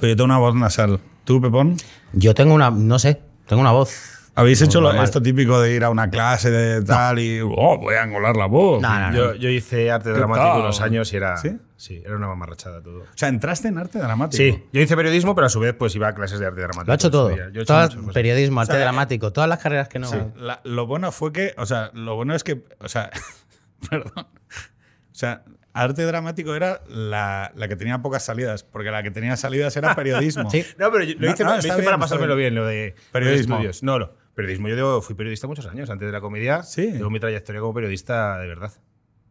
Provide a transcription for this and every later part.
Pero yo tengo una voz nasal. ¿Tú, Pepón? Yo tengo una, no sé, tengo una voz. ¿Habéis hecho lo- esto típico de ir a una clase de tal y oh, voy a engolar la voz? No, no, no. Yo, yo hice arte ¿Qué dramático tal? unos años y era. ¿Sí? ¿Sí? era una mamarrachada todo. O sea, entraste en arte dramático. Sí, yo hice periodismo, pero a su vez pues iba a clases de arte dramático. Lo ha hecho todo. día. Yo he hecho Todas- muchas cosas. periodismo, arte O sea, dramático, todas las carreras que no. La- lo bueno fue que, o sea, lo bueno es que, o sea, perdón. O sea, arte dramático era la, la que tenía pocas salidas, porque la que tenía salidas era periodismo. Sí. No, pero yo lo No, hice, no, lo está hice bien, para pasármelo bien. bien, lo de Periodismo. de. No, no. Periodismo. Yo digo, fui periodista muchos años antes de la comedia. Sí. Tengo mi trayectoria como periodista de verdad.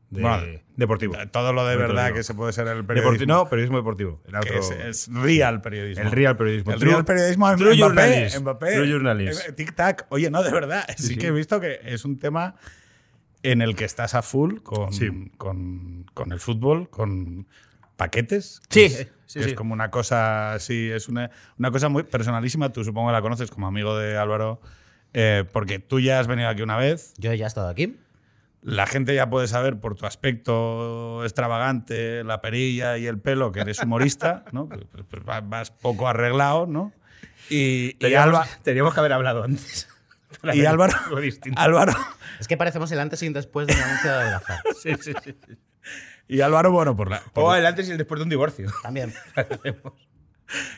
De, Bueno, deportivo. Todo lo de verdad lo que se puede ser el Deporti- periodismo. no, periodismo deportivo. Que otro- es, es real periodismo. El real periodismo. El real periodismo True Mbappé. Mbappé, eh, Tic-tac. Oye, no, de verdad. Sí, Sí, que he visto que es un tema en el que estás a full con, Sí. con, con el fútbol, con paquetes. Sí, Es, sí, es sí. como una cosa así, es una, una cosa muy personalísima. Tú supongo que la conoces como amigo de Álvaro, eh, porque tú ya has venido aquí una vez. Yo ya he estado aquí. La gente ya puede saber por tu aspecto extravagante, la perilla y el pelo que eres humorista, ¿no? Pues, pues, pues vas- poco arreglado, ¿no? Y, y Alba- teníamos que haber hablado antes. Y Álvaro, algo distinto. Álvaro, Es que parecemos el antes y el después de un anuncio de adelgazar. Sí, sí, sí. y Álvaro, bueno, por la. por- O el antes y el después de un divorcio. También.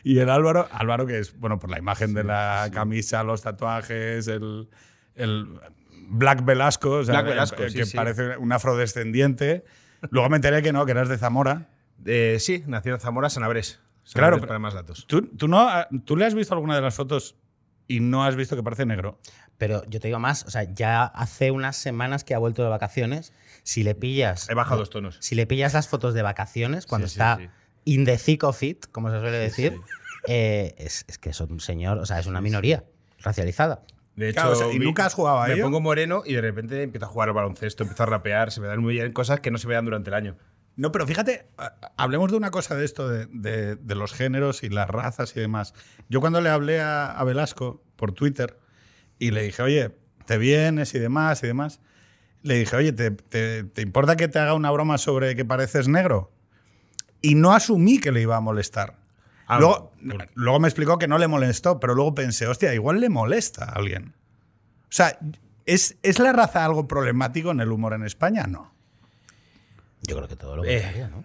y el Álvaro, Álvaro, que es, bueno, por la imagen de la camisa, los tatuajes, el, el Black Velasco, o sea, Black Velasco, eh, sí, que sí. parece un afrodescendiente. Luego me enteré que no, que eras de Zamora. Eh, sí, nació en Zamora, Sanabres. Sanabres Claro, pero- para más datos. ¿Tú, tú no, ¿Tú le has visto alguna de las fotos y no has visto que parece negro? Pero yo te digo más, o sea, ya hace unas semanas que ha vuelto de vacaciones. Si le pillas. He bajado dos tonos. Si le pillas las fotos de vacaciones, cuando Sí, sí, está sí. in the thick of it, como se suele decir, sí. eh, es, es que es un señor, o sea, es una minoría racializada. De hecho, Claro, o sea, ¿y nunca has jugado a Me ello? pongo moreno y de repente empiezo a jugar al baloncesto, empiezo a rapear, se me dan muy bien cosas que no se me dan durante el año. No, pero fíjate, hablemos de una cosa de esto, de, de- de los géneros y las razas y demás. Yo cuando le hablé a, a Velasco por Twitter y le dije, oye, te vienes y demás y demás, le dije, oye, ¿te, te- te importa que te haga una broma sobre que pareces negro? Y no asumí que le iba a molestar. Ah, luego, por- luego me explicó que no le molestó, pero luego pensé, hostia, igual le molesta a alguien. O sea, ¿es, ¿es la raza algo problemático en el humor en España? No. Yo creo que todo lo Eh, contrario, ¿no?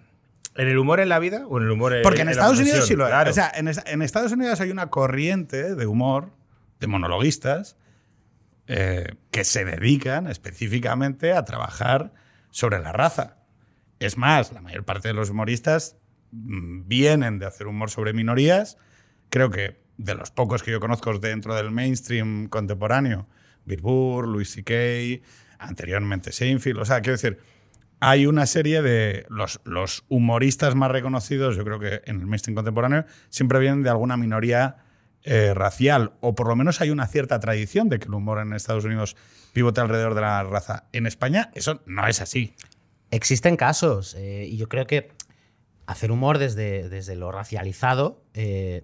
¿En el humor en la vida o en el humor en Porque en la Estados Unidos profesión? sí lo hay. Claro. O sea, en, en Estados Unidos hay una corriente de humor, de monologuistas, eh, que se dedican específicamente a trabajar sobre la raza. Es más, la mayor parte de los humoristas mm, vienen de hacer humor sobre minorías. Creo que de los pocos que yo conozco dentro del mainstream contemporáneo, Bill Burr, Louis C.K., anteriormente Seinfeld, o sea, quiero decir, hay una serie de los, los humoristas más reconocidos, yo creo que en el mainstream contemporáneo, siempre vienen de alguna minoría eh, racial, o por lo menos hay una cierta tradición de que el humor en Estados Unidos pivote alrededor de la raza. En España eso no es así. Existen casos, eh, y yo creo que hacer humor desde, desde lo racializado, eh,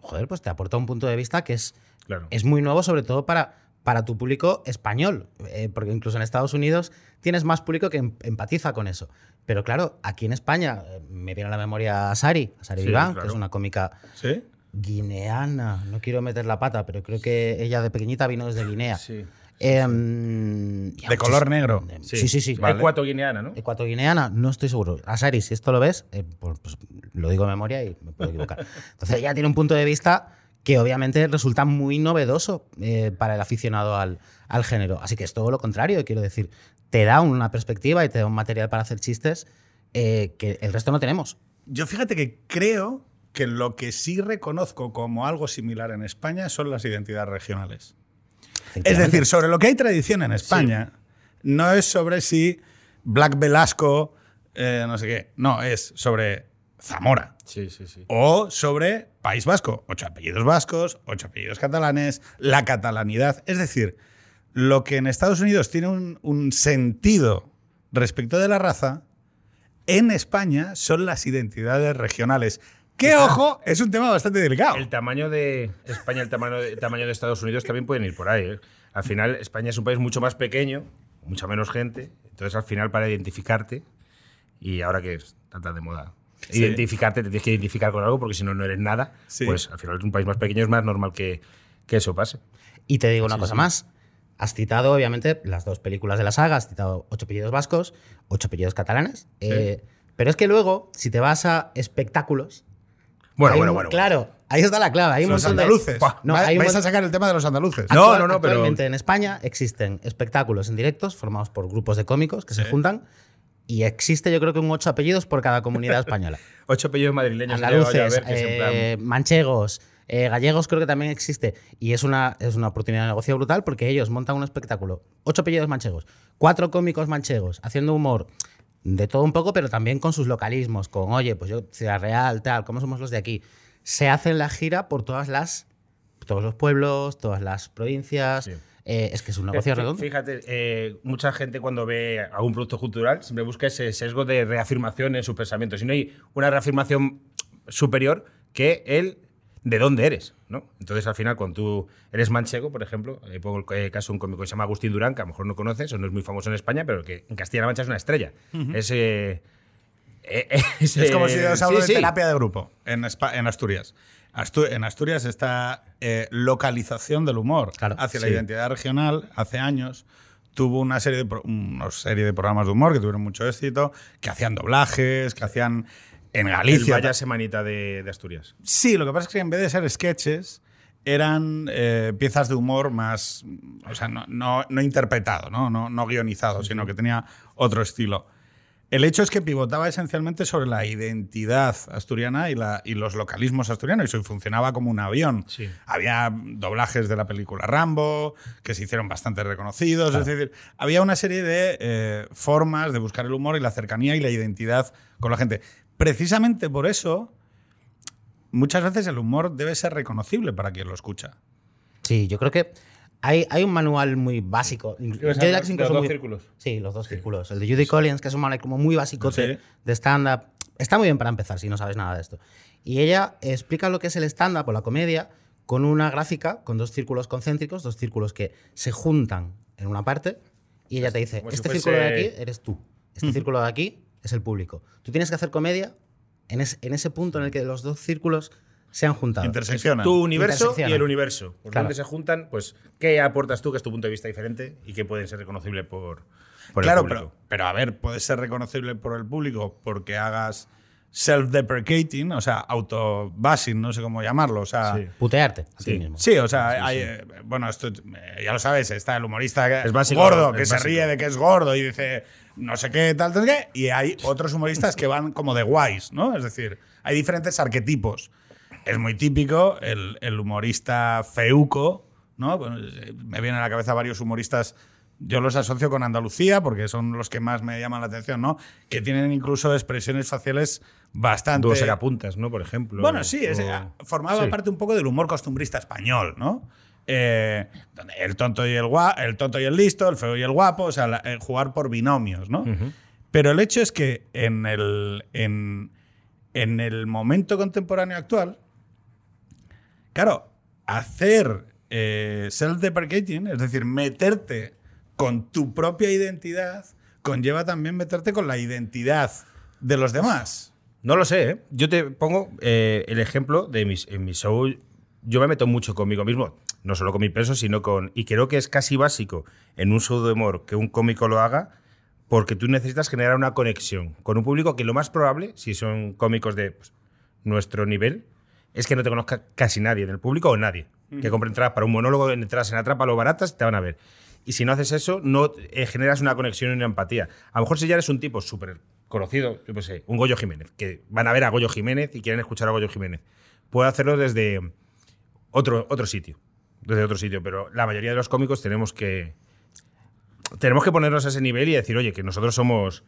joder, pues te aporta un punto de vista que es, Claro. es muy nuevo, sobre todo para, para tu público español, porque incluso en Estados Unidos tienes más público que em- empatiza con eso. Pero claro, aquí en España eh, me viene a la memoria a Sari, a Sari Sí, claro. que es una cómica ¿Sí? guineana, no quiero meter la pata, pero creo que ella de pequeñita vino desde Guinea. Sí. Em, De color negro. Sí, sí, sí. Vale. Ecuatoguineana, ¿no? Ecuatoguineana, no estoy seguro. Asari, si esto lo ves, eh, pues, pues lo digo de memoria y me puedo equivocar. Entonces ella tiene un punto de vista que obviamente resulta muy novedoso eh, para el aficionado al, al género. Así que es todo lo contrario, quiero decir. Te da una perspectiva y te da un material para hacer chistes eh, que el resto no tenemos. Yo fíjate que creo que lo que sí reconozco como algo similar en España son las identidades regionales. Es decir, sobre lo que hay tradición en España, no es sobre si Black Velasco, eh, no sé qué, no, es sobre Zamora. Sí, sí, sí. O sobre País Vasco, ocho apellidos vascos, ocho apellidos catalanes, la catalanidad. Es decir, lo que en Estados Unidos tiene un, un sentido respecto de la raza, en España son las identidades regionales. Que, ojo, es un tema bastante delicado. El tamaño de España, el tamaño de, el tamaño de Estados Unidos también pueden ir por ahí. ¿eh? Al final, España es un país mucho más pequeño, mucha menos gente. Entonces, al final, para identificarte, y ahora que es tanta de moda identificarte, te tienes que identificar con algo porque si no, no eres nada. Sí. Pues al final es un país más pequeño, es más normal que, que eso pase. Y te digo una cosa más. Has citado, obviamente, las dos películas de la saga, has citado ocho apellidos vascos, ocho apellidos catalanes. eh, pero es que luego, si te vas a espectáculos. Bueno, bueno, un- bueno. Claro, ahí está la clave. Hay un Los montón de- andaluces. Buah, no, hay un vais a sacar el tema de los andaluces. No, Actual- no, no, pero- Actualmente en España existen espectáculos en directos formados por grupos de cómicos que se Sí. juntan y existe yo creo que un ocho apellidos por cada comunidad española. Ocho apellidos madrileños. Andaluces, ver, en plan- eh, manchegos, eh, gallegos creo que también existe. Y es una, es una oportunidad de negocio brutal porque ellos montan un espectáculo. Ocho apellidos manchegos, cuatro cómicos manchegos, haciendo humor de todo un poco, pero también con sus localismos, con, oye, pues yo, Ciudad Real, tal, ¿cómo somos los de aquí? Se hacen la gira por todas las, todos los pueblos, todas las provincias. Sí. Eh, es que es un negocio Eh, fí- redondo. Fíjate, eh, mucha gente cuando ve algún producto cultural siempre busca ese sesgo de reafirmación en sus pensamientos. Y no hay una reafirmación superior que el de dónde eres, ¿no? Entonces, al final, cuando tú eres manchego, por ejemplo, eh, pongo el caso de un cómico que se llama Agustín Durán, que a lo mejor no conoces o no es muy famoso en España, pero que en Castilla-La Mancha es una estrella. Es, eh, eh, es, Es como si eh, os hablo sí, de sí. terapia de grupo en, en Asturias. En Asturias esta eh, localización del humor Claro, hacia la identidad regional hace años tuvo una serie de una serie de programas de humor que tuvieron mucho éxito, que hacían doblajes, que hacían en El Galicia. Vaya Semanita de, de Asturias. Sí, lo que pasa es que en vez de ser sketches, eran eh, piezas de humor más, o sea, no, no- no interpretado, no, no, no guionizado, sino que tenía otro estilo. El hecho es que pivotaba esencialmente sobre la identidad asturiana y, la, y los localismos asturianos y funcionaba como un avión. Sí. Había doblajes de la película Rambo que se hicieron bastante reconocidos. Es decir, había una serie de eh, formas de buscar el humor y la cercanía y la identidad con la gente. Precisamente por eso, muchas veces el humor debe ser reconocible para quien lo escucha. Sí, yo creo que hay, hay un manual muy básico. Yo ¿Qué vas a diría hablar que es de incluso los dos muy- círculos? Sí, los dos círculos. El de Judy Collins, que es un manual como muy básico Sí. de, de stand-up. Está muy bien para empezar si no sabes nada de esto. Y ella explica lo que es el stand-up o la comedia con una gráfica, con dos círculos concéntricos, dos círculos que se juntan en una parte. Y ella te dice, Como si este fuese- círculo de aquí eres tú. Este círculo de aquí es el público. Tú tienes que hacer comedia en, es- en ese punto en el que los dos círculos se han juntado. Interseccionan. Tu universo y el universo. Por Claro. donde se juntan, pues, ¿qué aportas tú que es tu punto de vista diferente y que pueden ser reconocibles por, por claro, el público? pero, pero a ver, puede ser reconocible por el público porque hagas self-deprecating, o sea, auto-basing, no sé cómo llamarlo. O sea, Sí. sí. Putearte a Sí. ti mismo. o sea, hay, eh, bueno, esto eh, ya lo sabes, está el humorista Es básico, gordo, es que se ríe de que es gordo y dice no sé qué, tal, tal, qué, y hay otros humoristas que van como de guays, ¿no? Es decir, hay diferentes arquetipos. Es muy típico el, el humorista feuco, ¿no? Eh, me vienen a la cabeza varios humoristas, yo los asocio con Andalucía porque son los que más me llaman la atención, ¿no? Que tienen incluso expresiones faciales bastante... Dos puntas, ¿no? Por ejemplo. Bueno, sí, es- O- formaba sí. parte un poco del humor costumbrista español, ¿no? Eh, el tonto y el gua- el tonto y el listo, el feo y el guapo, o sea, la- eh, jugar por binomios, ¿no? Pero el hecho es que en el, en, en el momento contemporáneo actual, claro, hacer eh, self-deprecating, es decir, meterte con tu propia identidad, conlleva también meterte con la identidad de los demás. No lo sé, ¿eh? Yo te pongo eh, el ejemplo de mis, en mi show. Yo me meto mucho conmigo mismo, no solo con mi peso, sino con. Y creo que es casi básico en un show de humor que un cómico lo haga, porque tú necesitas generar una conexión con un público que lo más probable, si son cómicos de pues, nuestro nivel, es que no te conozca casi nadie en el público o nadie. Que compre entradas para un monólogo, entradas en Atrapa, lo baratas, te van a ver. Y si no haces eso, no eh, generas una conexión y una empatía. A lo mejor si ya eres un tipo súper conocido, yo qué sé, un Goyo Jiménez, que van a ver a Goyo Jiménez y quieren escuchar a Goyo Jiménez, puede hacerlo desde otro, otro sitio. Desde otro sitio. Pero la mayoría de los cómicos tenemos que. Tenemos que ponernos a ese nivel y decir, oye, que nosotros somos.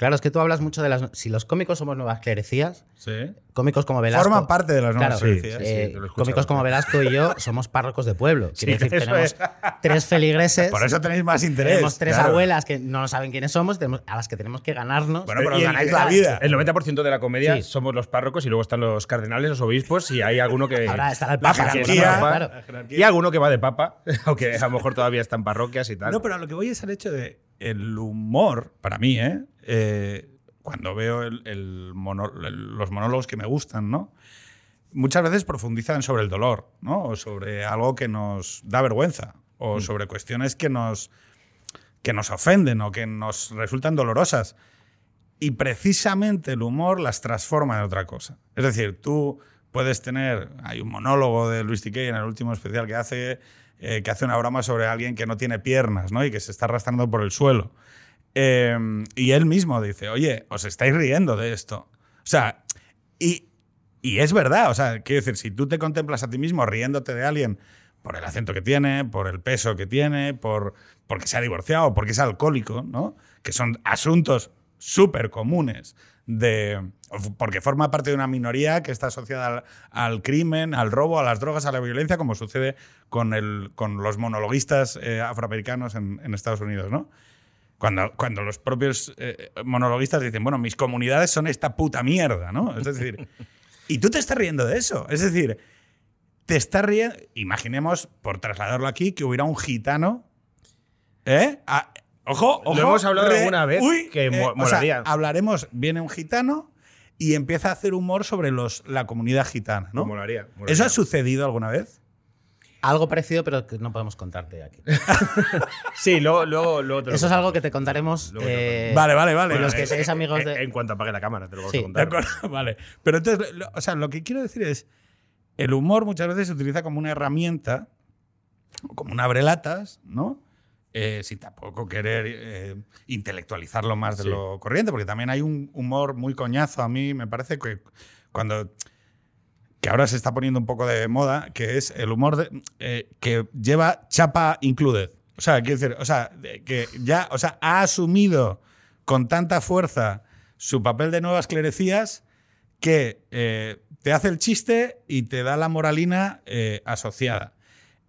Claro, es que tú hablas mucho de las. Si los cómicos somos nuevas clerecías, Sí. cómicos como Velasco. Forman parte de las nuevas Claro, sí, sí, eh, escuchado. cómicos como Velasco y yo somos párrocos de pueblo. Quiere Sí, decir, tenemos es. tres feligreses. Por eso tenéis más interés. tenemos tres claro. abuelas que no saben quiénes somos, a las que tenemos que ganarnos. Bueno, pero Y os el- ganáis la vida. El 90% de la comedia Sí. somos los párrocos y luego están los cardenales, los obispos y hay alguno que. Ahora estará el La jerarquía. claro. Y alguno que va de papa, aunque a lo mejor todavía está en parroquias y tal. No, pero a lo que voy es al hecho de el humor, para mí, ¿eh? Eh, cuando veo el- el mono- los monólogos que me gustan, ¿no? Muchas veces profundizan sobre el dolor, ¿no? O sobre algo que nos da vergüenza, o sobre cuestiones que nos, que nos ofenden o que nos resultan dolorosas. Y precisamente el humor las transforma en otra cosa. Es decir, tú puedes tener, hay un monólogo de Luis T.K. en el último especial que hace, eh, que hace una broma sobre alguien que no tiene piernas, ¿no? Y que se está arrastrando por el suelo. Eh, y él mismo dice, oye, os estáis riendo de esto. O sea, y, es verdad, o sea, quiero decir, si tú te contemplas a ti mismo riéndote de alguien por el acento que tiene, por el peso que tiene, por porque se ha divorciado, porque es alcohólico, ¿no? Que son asuntos súper comunes de porque forma parte de una minoría que está asociada al, crimen, al robo, a las drogas, a la violencia, como sucede con, los monologuistas eh, afroamericanos en Estados Unidos, ¿no? Cuando, cuando los propios eh, monologuistas dicen, bueno, mis comunidades son esta puta mierda, ¿no? Es decir, y tú te estás riendo de eso. Es decir, te estás riendo. Imaginemos, por trasladarlo aquí, que hubiera un gitano. ¿Eh? Ojo, ojo. hemos hablado alguna vez que mo- o sea, molaría. hablaremos, viene un gitano y empieza a hacer humor sobre los, la comunidad gitana, ¿no? Molaría, molaría. ¿Eso ha sucedido alguna vez? Algo parecido, pero que no podemos contarte aquí. Sí, luego, luego, luego te lo Eso es algo que te contaremos. Luego eh, vale, vale, vale. con los eh, que seáis amigos en, de. en cuanto apague la cámara, te lo vamos Sí. a De contar. acuerdo, vale. Pero entonces, lo- o sea, lo que quiero decir es, el humor muchas veces se utiliza como una herramienta, como un abrelatas, ¿no? Eh, sin tampoco querer eh, intelectualizarlo más de Sí. lo corriente, porque también hay un humor muy coñazo a mí, me parece que cuando que ahora se está poniendo un poco de moda, que es el humor de- eh, que lleva chapa included. O sea, quiero decir, o sea, que ya, o sea, ha asumido con tanta fuerza su papel de nuevas clerecías que eh, te hace el chiste y te da la moralina eh, asociada.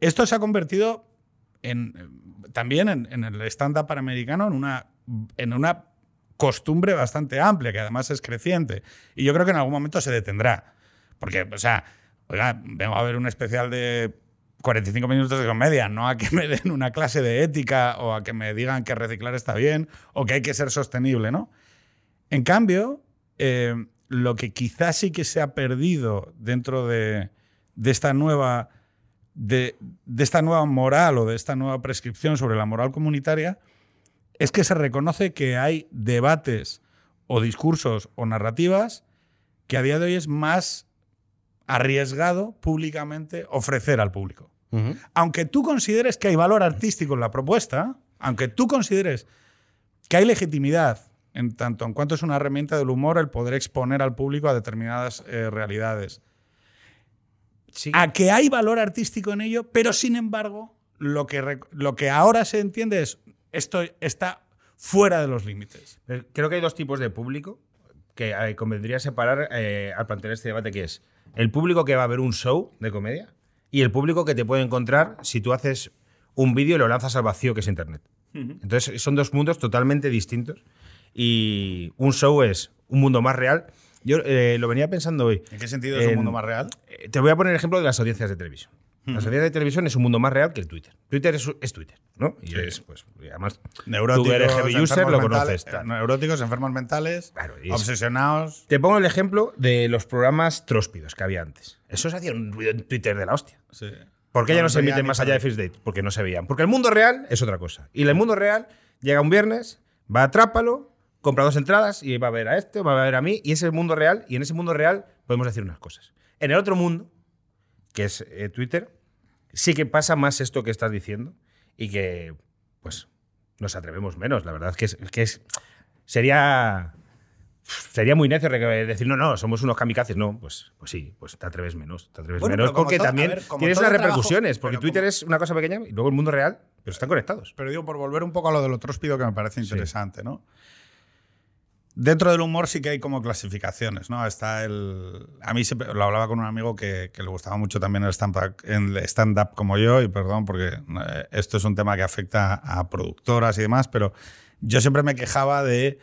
Esto se ha convertido en, también en, en el stand-up americano en una, en una costumbre bastante amplia, que además es creciente. Y yo creo que en algún momento se detendrá. Porque, o sea, oiga, vengo a ver un especial de 45 minutos de comedia, no a que me den una clase de ética o a que me digan que reciclar está bien o que hay que ser sostenible, ¿no? En cambio, eh, lo que quizás sí que se ha perdido dentro de, esta nueva de esta nueva moral o de esta nueva prescripción sobre la moral comunitaria es que se reconoce que hay debates o discursos o narrativas que a día de hoy es más arriesgado públicamente ofrecer al público. Aunque tú consideres que hay valor artístico en la propuesta, aunque tú consideres que hay legitimidad en tanto en cuanto es una herramienta del humor el poder exponer al público a determinadas eh, realidades. Sí. A que hay valor artístico en ello, pero sin embargo, lo que, lo que ahora se entiende es esto está fuera de los límites. Pero Creo que hay dos tipos de público que eh, convendría separar eh, al plantear este debate, que es el público que va a ver un show de comedia y el público que te puede encontrar si tú haces un vídeo y lo lanzas al vacío que es Internet. Entonces son dos mundos totalmente distintos y un show es un mundo más real. Yo eh, lo venía pensando hoy. ¿En qué sentido es un mundo más real? Eh, Te voy a poner el ejemplo de las audiencias de televisión. Las audiencias de televisión es un mundo más real que el Twitter. Twitter es, es Twitter, ¿no? Y Sí. es, pues, y además, Neuróticos, tú eres heavy user, lo conoces. eh, neuróticos, enfermos mentales, Claro, obsesionados. Te pongo el ejemplo de los programas tróspidos que había antes. Esos hacían un ruido en Twitter de la hostia. Sí. ¿Por qué ya no, se emiten más allá de. First Date? Porque no se veían. Porque el mundo real es otra cosa. Y el mundo real llega un viernes, va a Trápalo, compra dos entradas y va a ver a este, va a ver a mí. Y ese es el mundo real. Y en ese mundo real podemos decir unas cosas. En el otro mundo, que es eh, Twitter, sí que pasa más esto que estás diciendo y que, pues, nos atrevemos menos. La verdad es que, es, que es- sería sería muy necio decir, no, no, somos unos kamikazes. No, pues, pues sí, pues te atreves menos. Te atreves Bueno, menos porque todo- también ver, tienes unas trabajo- repercusiones. porque Twitter como- es una cosa pequeña y luego el mundo real, pero están conectados. Pero digo, por volver un poco a lo de lo tróspido que me parece interesante, ¿no? Dentro del humor sí que hay como clasificaciones, ¿no? Está el... A mí siempre lo hablaba con un amigo que, que le gustaba mucho también el stand-up el stand-up como yo, y perdón, porque eh, esto es un tema que afecta a productoras y demás, pero yo siempre me quejaba de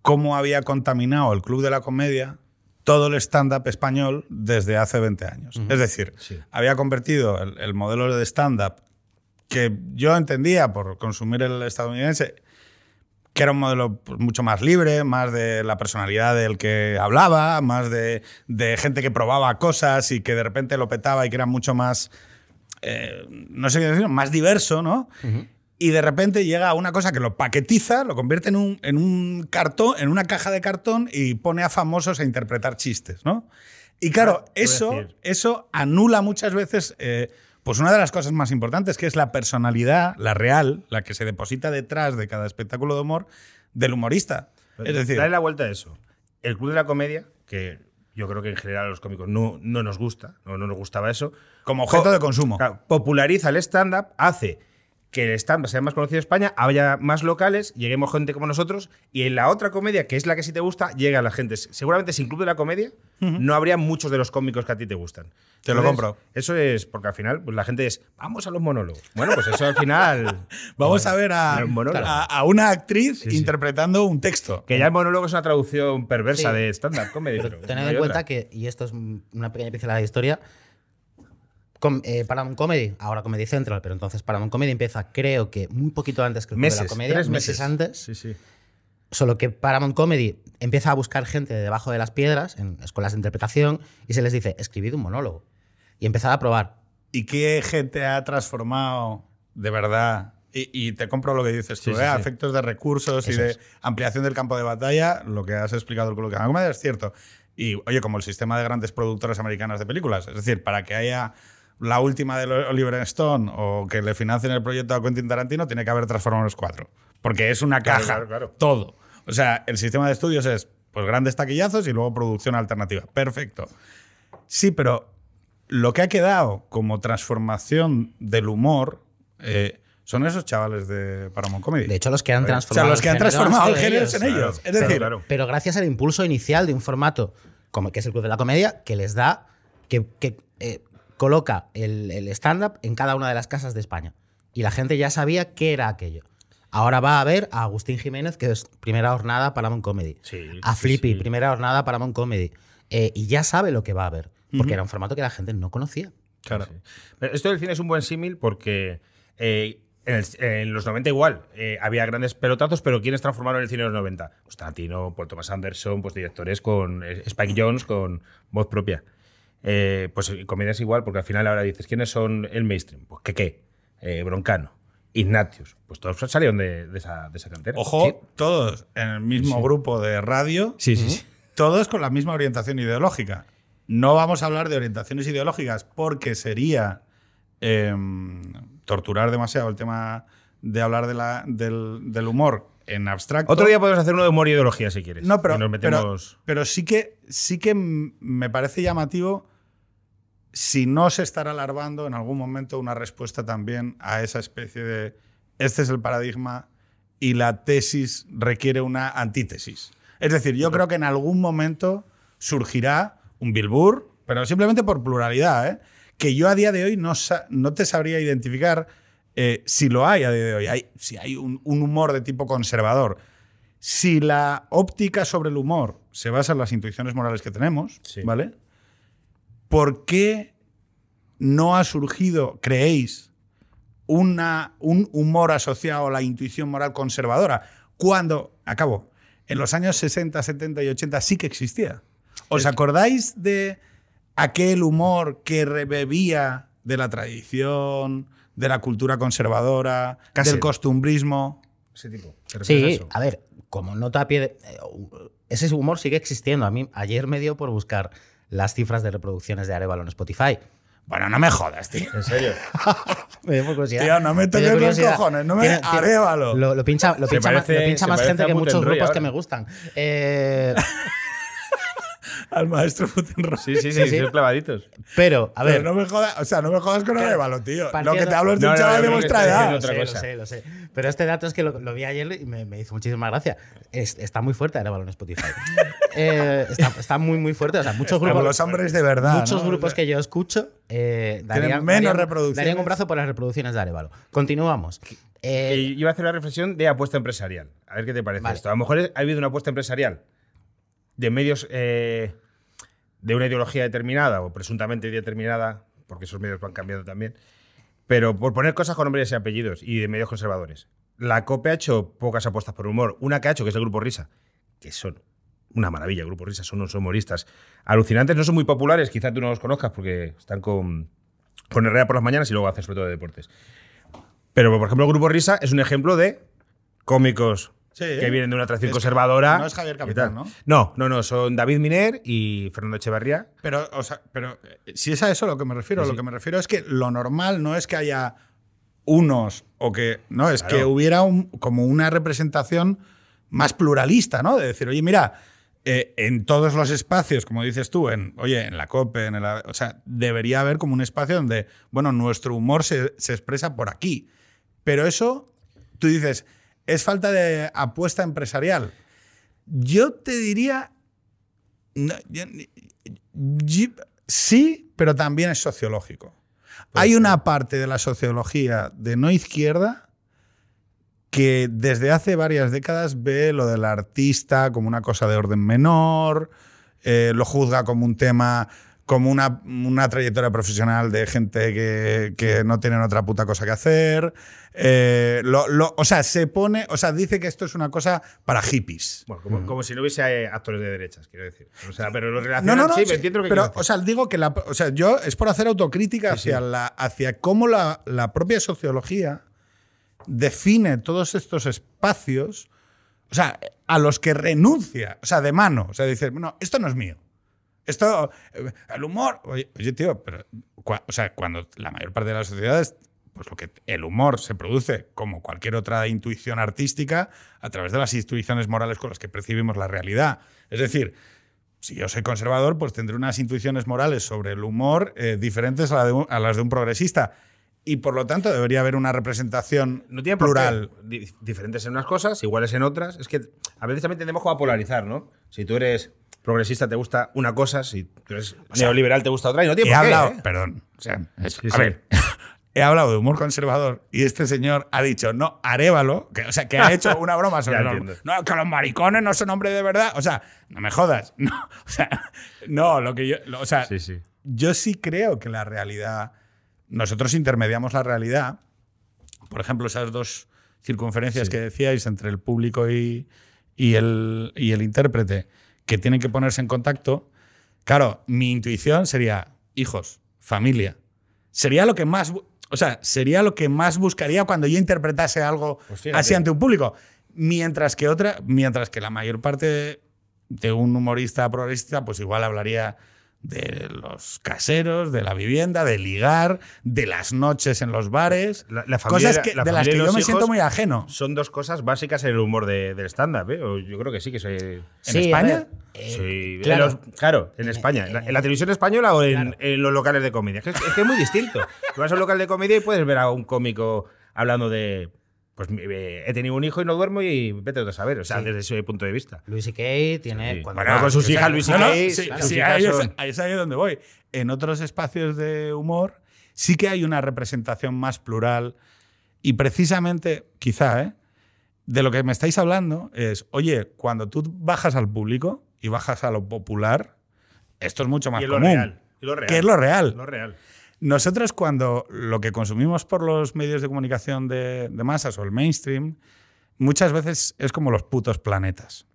cómo había contaminado el Club de la Comedia todo el stand-up español desde hace 20 años. Es decir, Sí. había convertido el, el modelo de stand-up que yo entendía por consumir el estadounidense que era un modelo pues, mucho más libre, más de la personalidad del que hablaba, más de, de gente que probaba cosas y que de repente lo petaba y que era mucho más, eh, no sé qué decir, más diverso, ¿no? Y de repente llega una cosa que lo paquetiza, lo convierte en un, en un cartón, en una caja de cartón y pone a famosos a interpretar chistes, ¿no? Y claro, Ah, eso, eso anula muchas veces eh, pues una de las cosas más importantes, que es la personalidad, la real, la que se deposita detrás de cada espectáculo de humor del humorista. Es decir, Dale la vuelta a eso. El Club de la Comedia, que yo creo que en general a los cómicos no, no nos gusta, no, no nos gustaba eso. como objeto Co- de consumo. Claro, populariza el stand-up, hace que el stand-up sea más conocido en España, haya más locales, lleguemos gente como nosotros, y en la otra comedia, que es la que sí te gusta, llega la gente. Seguramente sin Club de la Comedia no habría muchos de los cómicos que a ti te gustan. Te lo compro. Eso es porque al final pues, la gente es, vamos a los monólogos. Bueno, pues eso al final... Vamos a ver a, una actriz Sí, sí. interpretando un texto. Que ya el monólogo es una traducción perversa Sí. de stand-up comedy. pero Tened en cuenta otra. que, y esto es una pequeña pincelada de historia, com- eh, Paramount Comedy, ahora Comedy Central, pero entonces Paramount Comedy empieza, creo que muy poquito antes que el de la Comedia, tres meses, meses. antes. Sí, sí. Solo que Paramount Comedy empieza a buscar gente de debajo de las piedras, en escuelas de interpretación, y se les dice, escribid un monólogo. Y empezad a probar. ¿Y qué gente ha transformado de verdad? Y, y te compro lo que dices tú, Sí, sí, ¿eh? sí. efectos de recursos y de es. ampliación del campo de batalla, lo que has explicado de la Comedia es cierto. Y oye, como el sistema de grandes productoras americanas de películas, es decir, para que haya la última de Oliver Stone o que le financien el proyecto a Quentin Tarantino, tiene que haber Transformers 4. Porque es una caja, claro, claro. todo. O sea, el sistema de estudios es pues grandes taquillazos y luego producción alternativa. Perfecto. Sí, pero lo que ha quedado como transformación del humor eh, son esos chavales de Paramount Comedy. De hecho, los que han O sea, o sea, transformado los que han transformado en ellos. Claro, es decir, claro. Pero gracias al impulso inicial de un formato como que es el Club de la Comedia, que les da, que, que, eh, coloca el, el stand-up en cada una de las casas de España. Y la gente ya sabía qué era aquello. Ahora va a ver a Agustín Jiménez, que es primera jornada Paramount Comedy. Sí, a Flippy, sí. primera jornada Paramount Comedy. Eh, y ya sabe lo que va a ver. Porque era un formato que la gente no conocía. claro. Sí. Esto del cine es un buen símil porque eh, en, el- en los 90 igual eh, había grandes pelotazos, pero ¿quiénes transformaron el cine en los 90? Pues Tarantino, Paul Thomas Anderson, pues directores con Spike Jones con voz propia. Eh, pues comedias igual, porque al final ahora dices, ¿quiénes son el mainstream? Pues ¿qué qué? Eh, Broncano, Ignatius. Pues todos salieron de, de esa, de esa cantera. Ojo, todos en el mismo grupo de radio, Sí, sí, sí. todos con la misma orientación ideológica. No vamos a hablar de orientaciones ideológicas porque sería em, torturar demasiado el tema de hablar de la- del, del humor en abstracto. Otro día podemos hacer uno de humor y ideología si quieres. No, pero, Y nos pero, metemos... pero sí que sí que me parece llamativo si no se estará alargando en algún momento una respuesta también a esa especie de este es el paradigma y la tesis requiere una antítesis. Es decir, yo creo que en algún momento surgirá un Bilbur, pero simplemente por pluralidad, ¿eh? que yo a día de hoy no, no te sabría identificar eh, si lo hay a día de hoy. Hay, si hay un, un humor de tipo conservador. Si la óptica sobre el humor se basa en las intuiciones morales que tenemos, Sí. ¿vale? ¿Por qué no ha surgido, creéis, una, un humor asociado a la intuición moral conservadora? Cuando, acabo, en los años 60, 70 y 80 sí que existía. ¿Os acordáis de aquel humor que rebebía de la tradición, de la cultura conservadora, Casero. del costumbrismo? Ese tipo. ¿Te refieres a Sí, eso? a ver, como nota a pie de- eh, ese humor sigue existiendo. A mí ayer me dio por buscar las cifras de reproducciones de Arevalo en Spotify. Bueno, no me jodas, tío. ¿En serio? Me dio por curiosidad. Tío, no me toques los cojones, no me Tiene- Arévalo. Lo, lo pincha, lo pincha, más, parece- lo pincha se más parece gente que muchos grupos que me gustan. Eh, Al maestro Putin Sí, sí, sí, Sí, clavaditos. pero, a ver. Pero no me jodas, o sea, no me jodas con Arévalo, tío. Lo que te hablo es de No, un no, chaval yo de vuestra edad. Lo sé, lo sé. Pero este dato es que lo, lo vi ayer y me, me hizo muchísima gracia. Es- está muy fuerte Arevalo en Spotify. Eh, está, está muy, muy fuerte. O sea, muchos Como grupos. los hombres de verdad. Muchos ¿no? grupos que yo escucho eh, darían, menos darían- reproducciones. darían un brazo por las reproducciones de Arevalo. Continuamos. Eh, iba a hacer una reflexión de apuesta empresarial. A ver qué te parece Vale. esto. A lo mejor ha habido una apuesta empresarial de medios eh, de una ideología determinada o presuntamente determinada, porque esos medios van cambiando también, pero por poner cosas con nombres y apellidos y de medios conservadores. la COPE ha hecho pocas apuestas por humor. Una que ha hecho, que es el Grupo Risa, que son una maravilla, el Grupo Risa, son unos humoristas alucinantes. No son muy populares, quizás tú no los conozcas porque están con, con Herrera por las mañanas y luego hacen sobre todo de deportes. Pero, por ejemplo, el Grupo Risa es un ejemplo de cómicos Sí. que vienen de una atracción Es- conservadora. no es Javier Capitán. ¿no? No, no, no, son David Miner y Fernando Echeverría. Pero, o sea, pero eh, si es a eso a lo que me refiero, Sí, lo que me refiero es que lo normal no es que haya unos o que. No, es Claro. que hubiera un- como una representación más pluralista, ¿no? De decir, oye, mira, eh, en todos los espacios, como dices tú, en, oye, en la COPE, en el, o sea, debería haber como un espacio donde, bueno, nuestro humor se, se expresa por aquí. Pero eso, tú dices, es falta de apuesta empresarial. Yo te diría. no, yo- yo- sí, pero también es sociológico. Hay una parte de la sociología de no izquierda que desde hace varias décadas ve lo del artista como una cosa de orden menor, eh, lo juzga como un tema, como una, una trayectoria profesional de gente que, que no tienen otra puta cosa que hacer. eh, lo- lo- o sea, se pone, o sea, dice que esto es una cosa para hippies. Bueno, como, como si no hubiese eh, actores de derechas, quiero decir. O sea, pero lo No, relacionan, no, no. sí, sí, entiendo lo que pero, o sea, digo que la, o sea, yo es por hacer autocrítica Sí, hacia, La, hacia cómo la, la propia sociología define todos estos espacios, o sea, a los que renuncia, o sea, de mano. O sea, dice, bueno, esto no es mío. Esto, eh, el humor. Oye, oye, tío, pero. cua- o sea, cuando la mayor parte de las sociedades. Pues lo que el humor se produce como cualquier otra intuición artística a través de las intuiciones morales con las que percibimos la realidad. Es decir, si yo soy conservador, pues tendré unas intuiciones morales sobre el humor eh, diferentes a, la de un- a las de un progresista. Y por lo tanto debería haber una representación No tiene plural. Diferentes en unas cosas, iguales en otras. Es que a veces también tendemos como a polarizar, ¿no? Si tú eres progresista te gusta una cosa, si tú eres neoliberal te gusta otra y no tiene He por qué. hablado, ¿eh? perdón, o sea, es- Sí, a sí. ver, he hablado de humor conservador y este señor ha dicho, no, Arevalo, que, o sea, que ha hecho una broma sobre los- no, que los maricones no son hombres de verdad, o sea, no me jodas, no, o sea, no, lo que yo, lo- o sea, Sí, sí. yo sí creo que la realidad, nosotros intermediamos la realidad, por ejemplo, esas dos circunferencias Sí. que decíais entre el público y, y el, y el intérprete, que tienen que ponerse en contacto, claro, mi intuición sería hijos, familia. Sería lo que más, o sea, sería lo que más buscaría cuando yo interpretase algo Pues así ante un público. Mientras que otra, mientras que la mayor parte de un humorista progresista, pues igual hablaría de los caseros, de la vivienda, de ligar, de las noches en los bares. La- la familia- cosas que- la de las que yo me siento muy ajeno. Son dos cosas básicas en el humor de- del stand-up, ¿eh? Yo creo que sí, que soy. ¿En Sí, España? eh, Sí, claro. en los- claro, en España. ¿En la, en la televisión española o en, Claro. en los locales de comedia? Es que es, es que es muy distinto. Tú vas a un local de comedia y puedes ver a un cómico hablando de. Pues eh, he tenido un hijo y no duermo y vete a saber. O sea, Sí. desde ese punto de vista. Luis C.K. tiene. Sí. cuando- Bueno, con sus hijas, Luis sí, hijas ahí, es, ahí donde voy. En otros espacios de humor sí que hay una representación más plural y precisamente, quizá, ¿eh? de lo que me estáis hablando es, oye, cuando tú bajas al público y bajas a lo popular, esto es mucho más Y lo común. real. y lo real. ¿Qué es lo real? Lo real. Nosotros cuando lo que consumimos por los medios de comunicación de, de masas o el mainstream, muchas veces es como los putos planetas.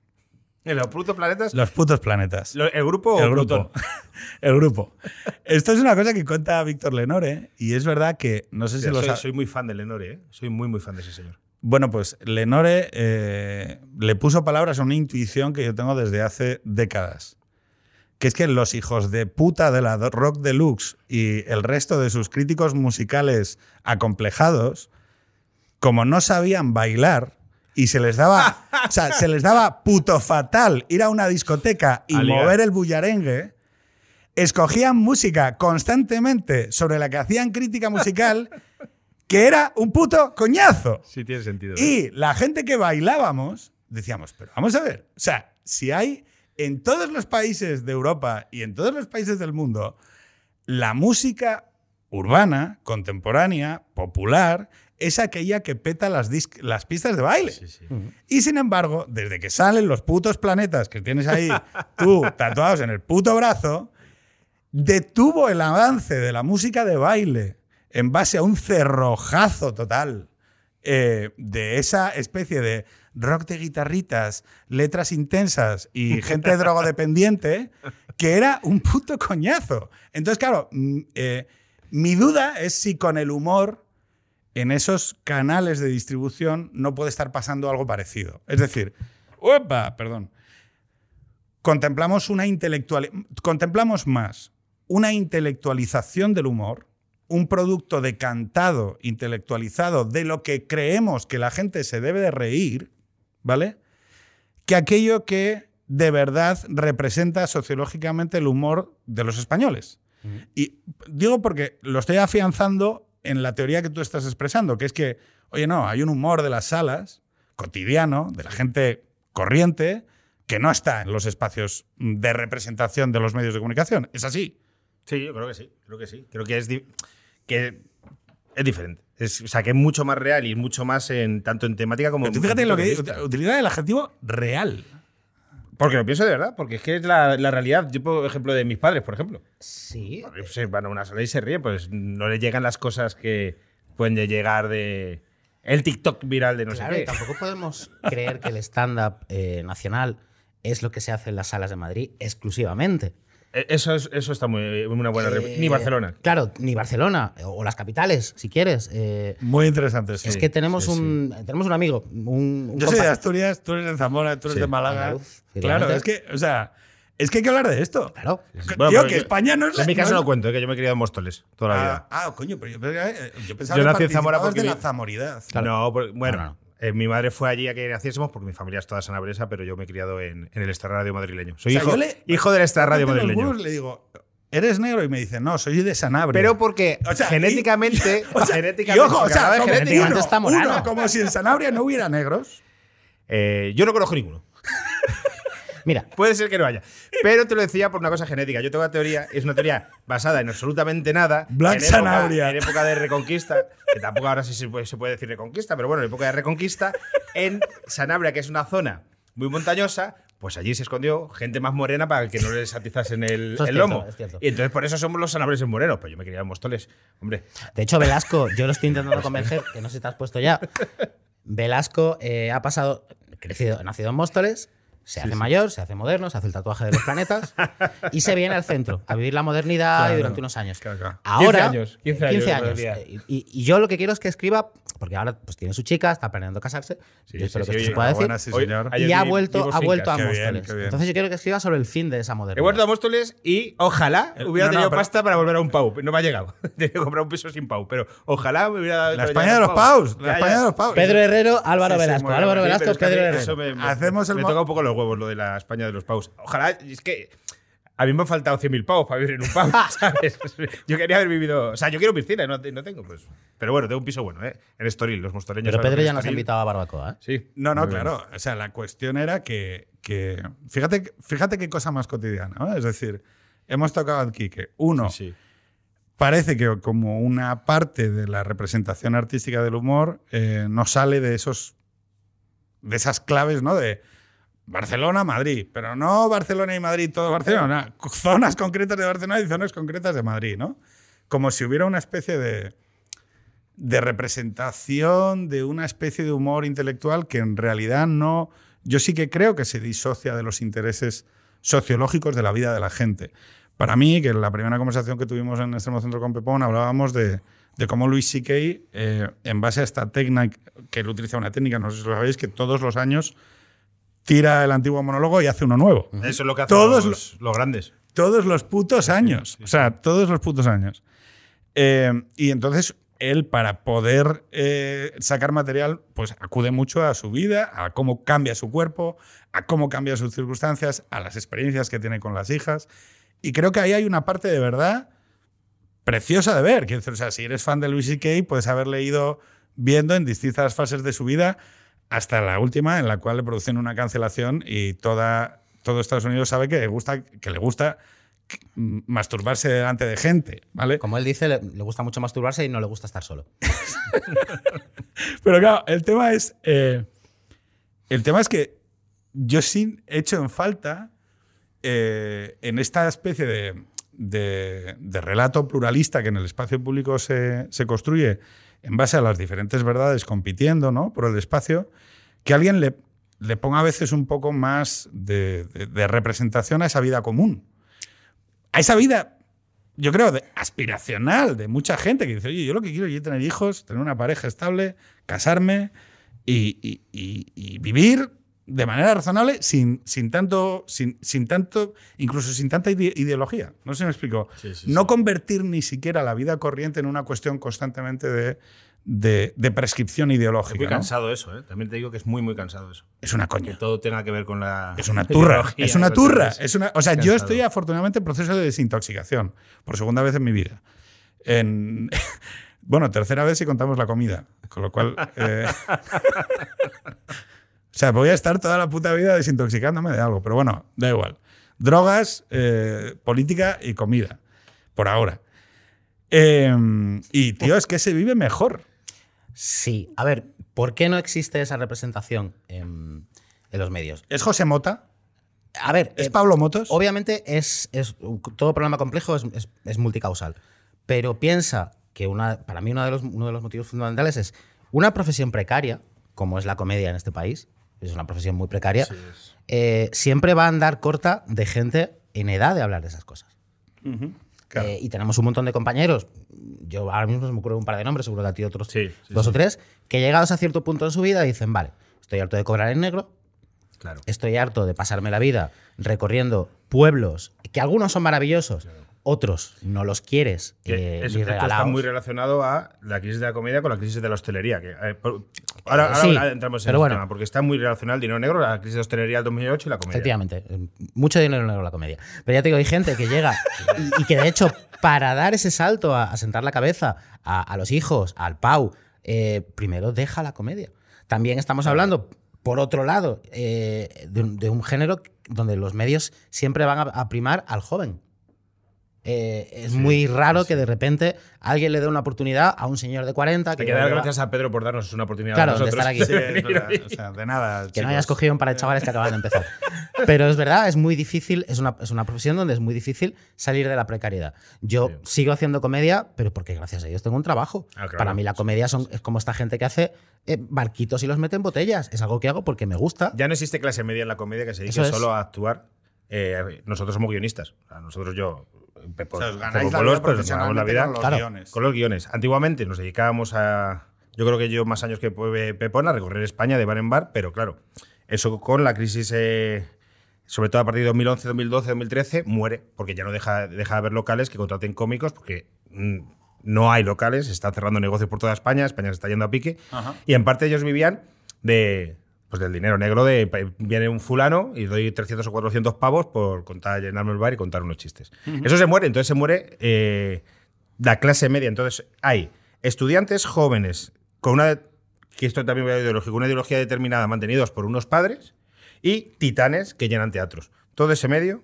En los Pluto Planetas. Los putos planetas. ¿El grupo o el Plutón? grupo. el grupo. Esto es una cosa que cuenta Víctor Lenore y es verdad que, no sé si Hostia, lo soy, sa- soy muy fan de Lenore, ¿eh? Soy muy, muy fan de ese señor. Bueno, pues Lenore eh, le puso palabras a una intuición que yo tengo desde hace décadas. Que es que los hijos de puta de la Rock Deluxe y el resto de sus críticos musicales acomplejados, como no sabían bailar y se les daba, o sea, se les daba puto fatal ir a una discoteca y mover el bullarengue, escogían música constantemente sobre la que hacían crítica musical, que era un puto coñazo. Sí, tiene sentido. ¿eh? Y la gente que bailábamos, decíamos, pero vamos a ver, o sea, si hay en todos los países de Europa y en todos los países del mundo, la música urbana, contemporánea, popular, es aquella que peta las, pistas de baile. Sí, sí. Y sin embargo, desde que salen los putos planetas que tienes ahí tú tatuados en el puto brazo, detuvo el avance de la música de baile en base a un cerrojazo total eh, de esa especie de rock de guitarritas, letras intensas y gente drogodependiente, que era un puto coñazo. Entonces, claro, mm, eh, mi duda es si con el humor en esos canales de distribución no puede estar pasando algo parecido. Es decir, ¡opa! Perdón. Contemplamos una intelectual, contemplamos más una intelectualización del humor, un producto decantado, intelectualizado de lo que creemos que la gente se debe de reír, ¿vale? Que aquello que de verdad representa sociológicamente el humor de los españoles. Y digo porque lo estoy afianzando en la teoría que tú estás expresando, que es que, oye, no, hay un humor de las salas, cotidiano, de la gente corriente, que no está en los espacios de representación de los medios de comunicación. ¿Es así? Sí, yo creo que sí, creo que sí. Creo que es, que es diferente. Es, o sea, que es mucho más real y mucho más en tanto en temática como Pero tú fíjate en lo que utiliza el adjetivo real. Porque lo pienso de verdad, porque es que es la, la realidad. Yo, por ejemplo, de mis padres, por ejemplo. Sí. Se van a una sala y se ríen, pues no les llegan las cosas que pueden llegar de. El TikTok viral de no Claro, sé y qué. tampoco podemos creer que el stand-up eh, nacional es lo que se hace en las salas de Madrid exclusivamente. Eh, Eso, es, eso está muy una buena. Eh, Ni Barcelona. Claro, ni Barcelona, o las capitales, si quieres. Eh, Muy interesante. sí. es que tenemos, sí, un, tenemos un amigo, un, un Yo soy de Asturias, tú eres de Zamora, tú eres Sí. de Málaga. Andaluz, claro, es que, o sea, es que hay que hablar de esto. Claro. Bueno, Tío, que yo- España no es la. En mi caso no cuento, eh, que yo me he criado en Móstoles toda la vida. Ah, ah, coño, pero yo, eh, yo pensaba Yo que nací en Zamora porque de la zamoridad. Claro. No, porque- bueno, No, no, eh, mi madre fue allí a que naciésemos porque mi familia es toda sanabresa, pero yo me he criado en, en el extrarradio madrileño. Soy O sea, hijo, le- hijo del Cómete los madrileño. le digo, ¿eres negro? Y me dice, no, soy de Sanabria. Pero porque O sea, y- genéticamente, O sea, genéticamente, y ojo, o sea, como, genética, genéticamente uno, está morano. uno, como si en Sanabria no hubiera negros. eh, yo no conozco ninguno. Mira, Puede ser que no haya. Pero te lo decía por una cosa genética. Yo tengo una teoría, es una teoría basada en absolutamente nada. Black en época, Sanabria. En época de reconquista, que tampoco ahora sí se puede, se puede decir reconquista, pero bueno, en época de reconquista, en Sanabria, que es una zona muy montañosa, pues allí se escondió gente más morena para que no les atizasen el, el cierto, lomo. es cierto. Y entonces por eso somos los sanabres morenos. Pues yo me quería en Móstoles. Hombre, de hecho, Velasco, yo lo estoy intentando convencer, que no sé si te has puesto ya. Velasco eh, ha pasado, crecido, nacido en Móstoles, se hace mayor, se hace moderno, se hace el tatuaje de los planetas y se viene al centro a vivir la modernidad Claro. y durante unos años. Claro, claro. Ahora, 15 años, 15 años, todavía. eh, Y, y yo lo que quiero es que escriba, porque ahora pues tiene su chica, está planeando casarse, Sí, yo espero sí, que sí, esto se pueda decir. sí, Hoy- ayer y ha vuelto, ha vuelto a Qué Móstoles. bien. Entonces yo quiero que escriba sobre el fin de esa modernidad. he vuelto a Móstoles y ojalá Eh, hubiera no, no, tenido pero- pasta para volver a un pau. No me ha llegado. Tenía que comprar un piso sin pau. Pero ojalá me hubiera. La España de los paus. La España de los paus. Pedro Herrero, Álvaro Sí, sí, Velasco. Álvaro sí, Sí, Velasco, pero Pedro Herrero. Hacemos el me toca un poco los huevos lo de la España de los paus. Ojalá, es que a mí me han faltado 100.000 pavos para vivir en un pau, ¿sabes? Yo quería haber vivido, o sea, yo quiero piscina, no, no tengo, pues. Pero bueno, tengo un piso bueno, ¿eh? En Estoril, los mostoreños. Pero Pedro ya nos ha invitado a Barbacoa. ¿eh? Sí. No, no, Muy bien. claro. O sea, la cuestión era que. que- fíjate, fíjate qué cosa más cotidiana. ¿no? Es decir, hemos tocado aquí que, uno, Sí, sí. parece que como una parte de la representación artística del humor eh, no sale de esos. de esas claves, ¿no? De Barcelona, Madrid. Pero no Barcelona y Madrid, todo Barcelona. Zonas concretas de Barcelona y zonas concretas de Madrid, ¿no? Como si hubiera una especie de de representación de una especie de humor intelectual que en realidad no, yo sí que creo que se disocia de los intereses sociológicos de la vida de la gente. Para mí, que en la primera conversación que tuvimos en Extremo Centro con Pepón hablábamos de, de cómo Luis C.K., eh, en base a esta técnica, que él utiliza una técnica, no sé si lo sabéis, que todos los años tira el antiguo monólogo y hace uno nuevo. Eso es lo que hacen Todos los, los grandes. Todos los putos años. O sea, todos los putos años. Eh, y entonces él, para poder eh, sacar material, pues acude mucho a su vida, a cómo cambia su cuerpo, a cómo cambia sus circunstancias, a las experiencias que tiene con las hijas. Y creo que ahí hay una parte de verdad preciosa de ver. O sea, si eres fan de Louis C.K., puedes haberle ido viendo en distintas fases de su vida hasta la última, en la cual le producen una cancelación y toda, todo Estados Unidos sabe que le gusta, que le gusta masturbarse delante de gente, ¿vale? Como él dice, le, le gusta mucho masturbarse y no le gusta estar solo. Pero claro, el tema es. eh, el tema es que yo sí he hecho en falta eh, en esta especie de, de- de relato pluralista que en el espacio público se, se construye en base a las diferentes verdades compitiendo ¿no? por el espacio, que alguien le, le ponga a veces un poco más de, representación a esa vida común. A esa vida, yo creo, de- aspiracional de mucha gente que dice, oye, yo lo que quiero es tener hijos, tener una pareja estable, casarme y- y- y vivir de manera razonable sin, sin tanto, sin, sin tanto, incluso sin tanta ide- ideología. No sé si me explico. Sí, sí, no sí. convertir ni siquiera la vida corriente en una cuestión constantemente de, de- de prescripción ideológica. Es muy ¿no? cansado eso, ¿eh? También te digo que es muy, muy cansado eso. Es una Que coña. todo tenga que ver con la. Es una turra. Es una turra. Es una, o sea, yo Cansado. estoy afortunadamente en proceso de desintoxicación por segunda vez en mi vida. En, bueno, tercera vez si contamos la comida. Con lo cual. eh, o sea, voy a estar toda la puta vida desintoxicándome de algo. Pero bueno, da igual. Drogas, eh, política y comida. Por ahora. Eh, y, tío, es que se vive mejor. Sí. A ver, ¿por qué no existe esa representación en, en los medios? ¿Es José Mota? A ver, ¿Es eh, Pablo Motos? Obviamente es, es- todo problema complejo es, es- es multicausal. Pero piensa que una, para mí uno de, los, uno de los motivos fundamentales es una profesión precaria, como es la comedia en este país, es una profesión muy precaria, eh, siempre va a andar corta de gente en edad de hablar de esas cosas. Claro. Eh, y tenemos un montón de compañeros, yo ahora mismo se me ocurre un par de nombres, seguro que a ti otros Sí, sí, dos o tres, que llegados a cierto punto en su vida dicen, vale, estoy harto de cobrar en negro, Claro. Estoy harto de pasarme la vida recorriendo pueblos que algunos son maravillosos, otros no los quieres eh, esto está muy relacionado a la crisis de la comedia con la crisis de la hostelería. Que, eh, por- ahora, ahora entramos en ese bueno. tema, porque está muy relacionado el dinero negro, la crisis de hostelería del 2008 y la comedia. Efectivamente, mucho dinero negro en la comedia. Pero ya te digo, hay gente que llega y, y que de hecho, para dar ese salto a, a sentar la cabeza a, a los hijos, al Pau, eh, primero deja la comedia. También estamos hablando, por otro lado, eh, de, un, de un género donde los medios siempre van a, a primar al joven. Eh, es muy raro que de repente alguien le dé una oportunidad a un señor de 40 que, que dar gracias a Pedro por darnos una oportunidad Claro, a de nosotros. estar aquí. Sí. O sea, de nada. que no hayas cogido un par de chavales que acaban de empezar. Pero es verdad, es muy difícil, es una, es una profesión donde es muy difícil salir de la precariedad. Yo Sí. sigo haciendo comedia, pero porque gracias a Dios tengo un trabajo. Ah, claro. Para mí la comedia son, es como esta gente que hace eh, barquitos y los mete en botellas. Es algo que hago porque me gusta. Ya no existe clase media en la comedia que se dedique solo a actuar. Eh, nosotros somos guionistas. O sea, nosotros yo. Pepo, O sea, os la vida nos ganamos la profesionalmente vida con los Claro. guiones. con los guiones. Antiguamente nos dedicábamos a. Yo creo que yo más años que Pe- Pepón a recorrer España de bar en bar, pero claro, eso con la crisis, eh, sobre todo a partir de 2011, 2012, 2013, muere, porque ya no deja, deja de haber locales que contraten cómicos, porque mm, no hay locales, se están cerrando negocios por toda España, España se está yendo a pique, Ajá. y en parte ellos vivían de. Pues del dinero negro de viene un fulano y doy 300 o 400 pavos por contar, llenarme el bar y contar unos chistes. Eso se muere, entonces se muere eh, la clase media. Entonces hay estudiantes jóvenes con una, que esto también voy a ideológico, una ideología determinada mantenidos por unos padres y titanes que llenan teatros. Todo ese medio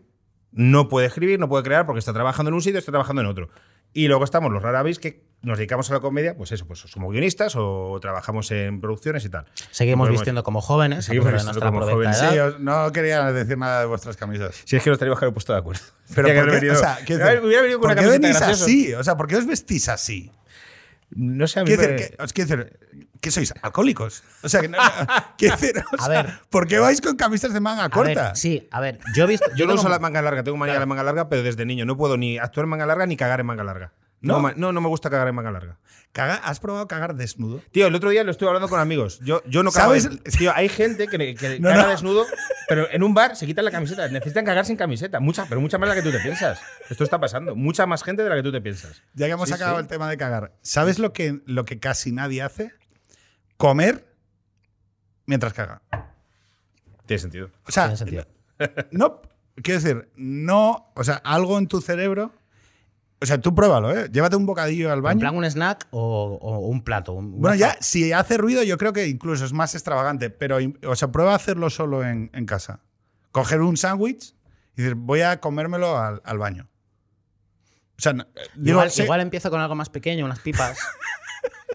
no puede escribir, no puede crear porque está trabajando en un sitio, está trabajando en otro. Y luego estamos los raravis que nos dedicamos a la comedia, pues eso, pues somos guionistas o trabajamos en producciones y tal. Seguimos Podemos- vistiendo como jóvenes, Seguimos vistiendo nuestra como jóvenes. Sí, os- no quería decir nada de vuestras camisas. Si es que nos teníamos que haber puesto de acuerdo. Pero Tenía ¿por que qué, haber o venido- sea, quiero Hubiera- decir, hubiera venido con ¿por una qué venís así? O sea, ¿por qué os vestís así? No sé, a mí Quiero me- decir, que, os quiero decir, ¿qué sois? ¿Alcohólicos? O sea, que no, quiero decir, o A ver. ¿por qué vais con camisas de manga A corta? ver, sí, a ver, yo he visto. Yo no tengo- uso la manga larga, tengo manía de la manga larga, pero desde niño no puedo ni actuar en manga larga ni cagar en manga larga. ¿No? No, no, no me gusta cagar en manga larga. Caga- ¿Has probado cagar desnudo? Tío, el otro día lo estuve hablando con amigos. Yo, yo no cago. ¿Sabes? en- Tío, hay gente que, que No, caga no. desnudo, pero en un bar se quitan la camiseta. Necesitan cagar sin camiseta. Mucha, pero mucha más de la que tú te piensas. Esto está pasando. Mucha más gente de la que tú te piensas. Ya que hemos Sí, acabado sí. el tema de cagar, ¿sabes lo que, lo que casi nadie hace? Comer mientras caga. Tiene sentido. O sea, Tiene sentido. no, quiero decir, no, o sea, algo en tu cerebro. O sea, tú pruébalo, ¿eh? Llévate un bocadillo al En baño. plan un snack o, o un plato. un- Bueno, ya, si hace ruido, yo creo que incluso es más extravagante. Pero, o sea, prueba a hacerlo solo en, en casa. Coger un sándwich y decir, voy a comérmelo al, al baño. O sea, no, eh, digo, Igual, sé- igual empiezo con algo más pequeño, unas pipas.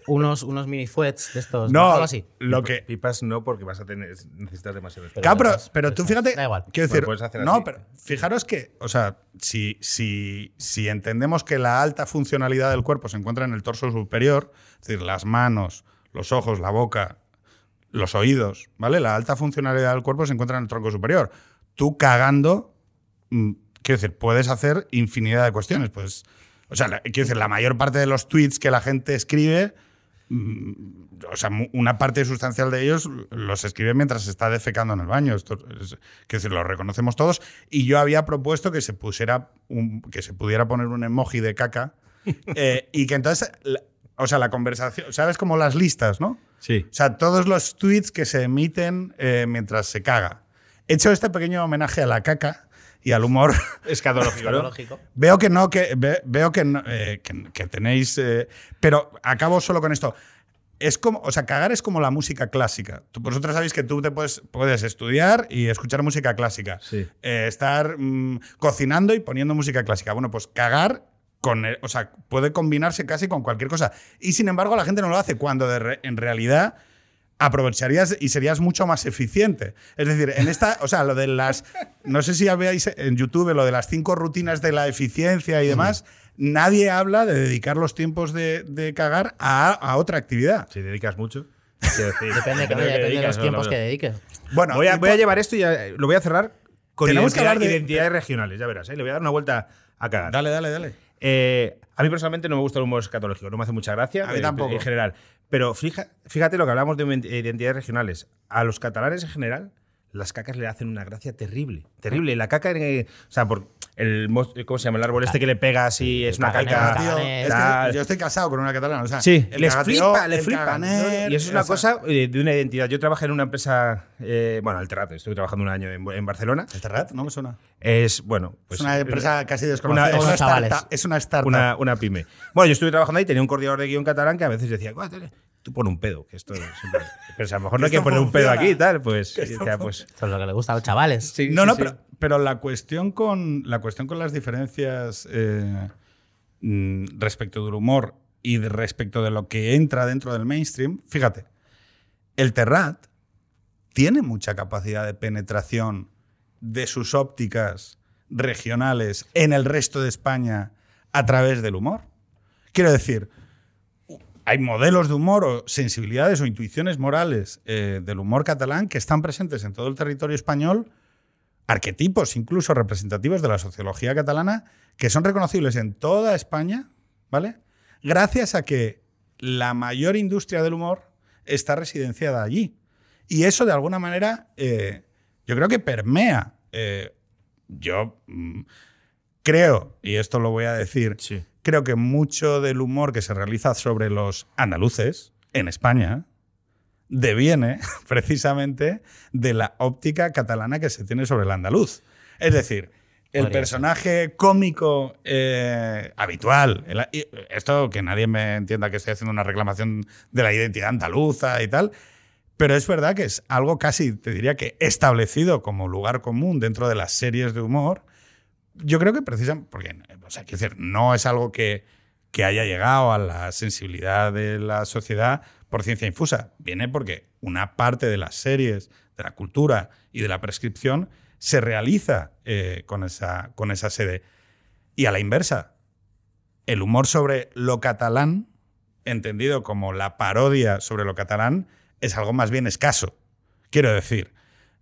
unos, unos mini fuets de estos. No, algo así. lo que. Pipas no, porque vas a tener, necesitas demasiado espacio. Claro, pero, pero tú pipas. fíjate. Da igual. Quiero decir, puedes hacer no, así. pero fijaros que, o sea, si, si, si entendemos que la alta funcionalidad del cuerpo se encuentra en el torso superior, es decir, las manos, los ojos, la boca, los oídos, ¿vale? La alta funcionalidad del cuerpo se encuentra en el tronco superior. Tú cagando, mm, quiero decir, puedes hacer infinidad de cuestiones. Pues, o sea, la- quiero decir, la mayor parte de los tweets que la gente escribe, mm, o sea, una parte sustancial de ellos los escribe mientras se está defecando en el baño. Esto es- quiero decir, lo reconocemos todos. Y yo había propuesto que se pusiera un- que se pudiera poner un emoji de caca eh, y que entonces, la- o sea, la conversación, ¿sabes? Como las listas, ¿no? Sí. O sea, todos los tweets que se emiten eh, mientras se caga. He hecho este pequeño homenaje a la caca y al humor. Escatológico, ¿no? Lógico. veo que no, que ve- veo que, no, eh, que, que tenéis. eh, pero acabo solo con esto. Es como, o sea, cagar es como la música clásica. Tú- Vosotros sabéis que tú te puedes, puedes estudiar y escuchar música clásica. Sí. Eh, estar mm, cocinando y poniendo música clásica. Bueno, pues cagar con, o sea, puede combinarse casi con cualquier cosa. Y sin embargo, la gente no lo hace cuando de re- en realidad aprovecharías y serías mucho más eficiente. Es decir, en esta, o sea, lo de las, no sé si veáis en YouTube lo de las cinco rutinas de la eficiencia y demás, nadie habla de dedicar los tiempos de, de cagar a, a otra actividad. Si dedicas mucho. decir, Depende, que, de dedicas, los no, tiempos no, que no. dediques. Bueno, Voy a, voy llevar esto y ya- lo voy a cerrar con Tenemos que identidad- hablar de- identidades regionales, ya verás. ¿eh? Le voy a dar una vuelta a cagar. Dale, dale, dale. Eh, a mí personalmente no me gusta el humor escatológico, no me hace mucha gracia. A mí eh, tampoco. En general. Pero fíjate lo que hablamos de identidades regionales. A los catalanes en general, las cacas le hacen una gracia terrible. Terrible. La caca, eh, o sea, por el, mo- ¿cómo se llama? El árbol este que le pega así, es una caca. Tío, Caganer, es que tal. yo estoy casado con una catalana. O sea, Sí, el les cagateo, flipa, les el flipa. caganer, Y eso es una o sea, cosa eh, de una identidad. Yo trabajé en una empresa, eh, bueno, Alterrato, estuve trabajando un año en, en Barcelona. ¿El Terrat? No me suena. Es, bueno, pues. es una empresa casi una- desconocida. es es, una startup, es una startup. una, una pyme. Bueno, yo estuve trabajando ahí, tenía un coordinador de guion catalán que a veces decía, "Guau, tele, tú pon un pedo, que esto siempre- Pero a lo mejor no hay que esto poner un pedo aquí y tal, pues, pues Eso es lo que le gusta a los chavales. sí, no, sí, no, sí. pero, pero la cuestión con la cuestión con las diferencias eh, mm, respecto del humor y de- respecto de lo que entra dentro del mainstream, fíjate, el Terrat tiene mucha capacidad de penetración de sus ópticas regionales en el resto de España a través del humor. Quiero decir, hay modelos de humor o sensibilidades o intuiciones morales eh, del humor catalán que están presentes en todo el territorio español, arquetipos incluso representativos de la sociología catalana que son reconocibles en toda España, ¿vale? Gracias a que la mayor industria del humor está residenciada allí. Y eso de alguna manera eh, yo creo que permea. eh, yo mm, creo, y esto lo voy a decir, Sí. creo que mucho del humor que se realiza sobre los andaluces en España deviene precisamente de la óptica catalana que se tiene sobre el andaluz. Es decir, el personaje cómico eh, habitual, el- esto que nadie me entienda que estoy haciendo una reclamación de la identidad andaluza y tal, pero es verdad que es algo casi, te diría que establecido como lugar común dentro de las series de humor. Yo creo que precisamente, porque, o sea, quiero decir, no es algo que, que haya llegado a la sensibilidad de la sociedad por ciencia infusa. Viene porque una parte de las series, de la cultura y de la prescripción se realiza eh, con, esa, con esa sede. Y a la inversa, el humor sobre lo catalán, entendido como la parodia sobre lo catalán, es algo más bien escaso. Quiero decir,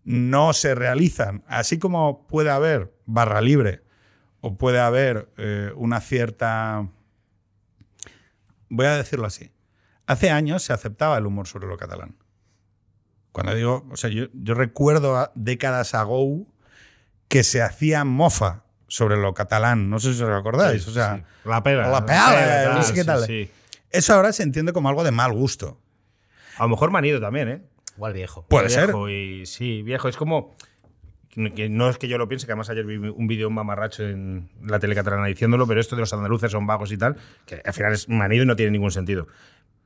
no se realizan, así como puede haber barra libre o puede haber eh, una cierta... Voy a decirlo así. Hace años se aceptaba el humor sobre lo catalán. Cuando digo, o sea, yo, yo recuerdo a décadas ago que se hacía mofa sobre lo catalán. No sé si os acordáis. o sea, Sí. la pega. la pega, no sé qué tal. sí. eso ahora se entiende como algo de mal gusto. A lo mejor manido también, ¿eh? Igual viejo. Puede ser. Viejo Y, sí, viejo. Es como. que no es que yo lo piense, que además ayer vi un vídeo de un mamarracho en la tele catalana diciéndolo, pero esto de los andaluces son vagos y tal, que al final es manido y no tiene ningún sentido.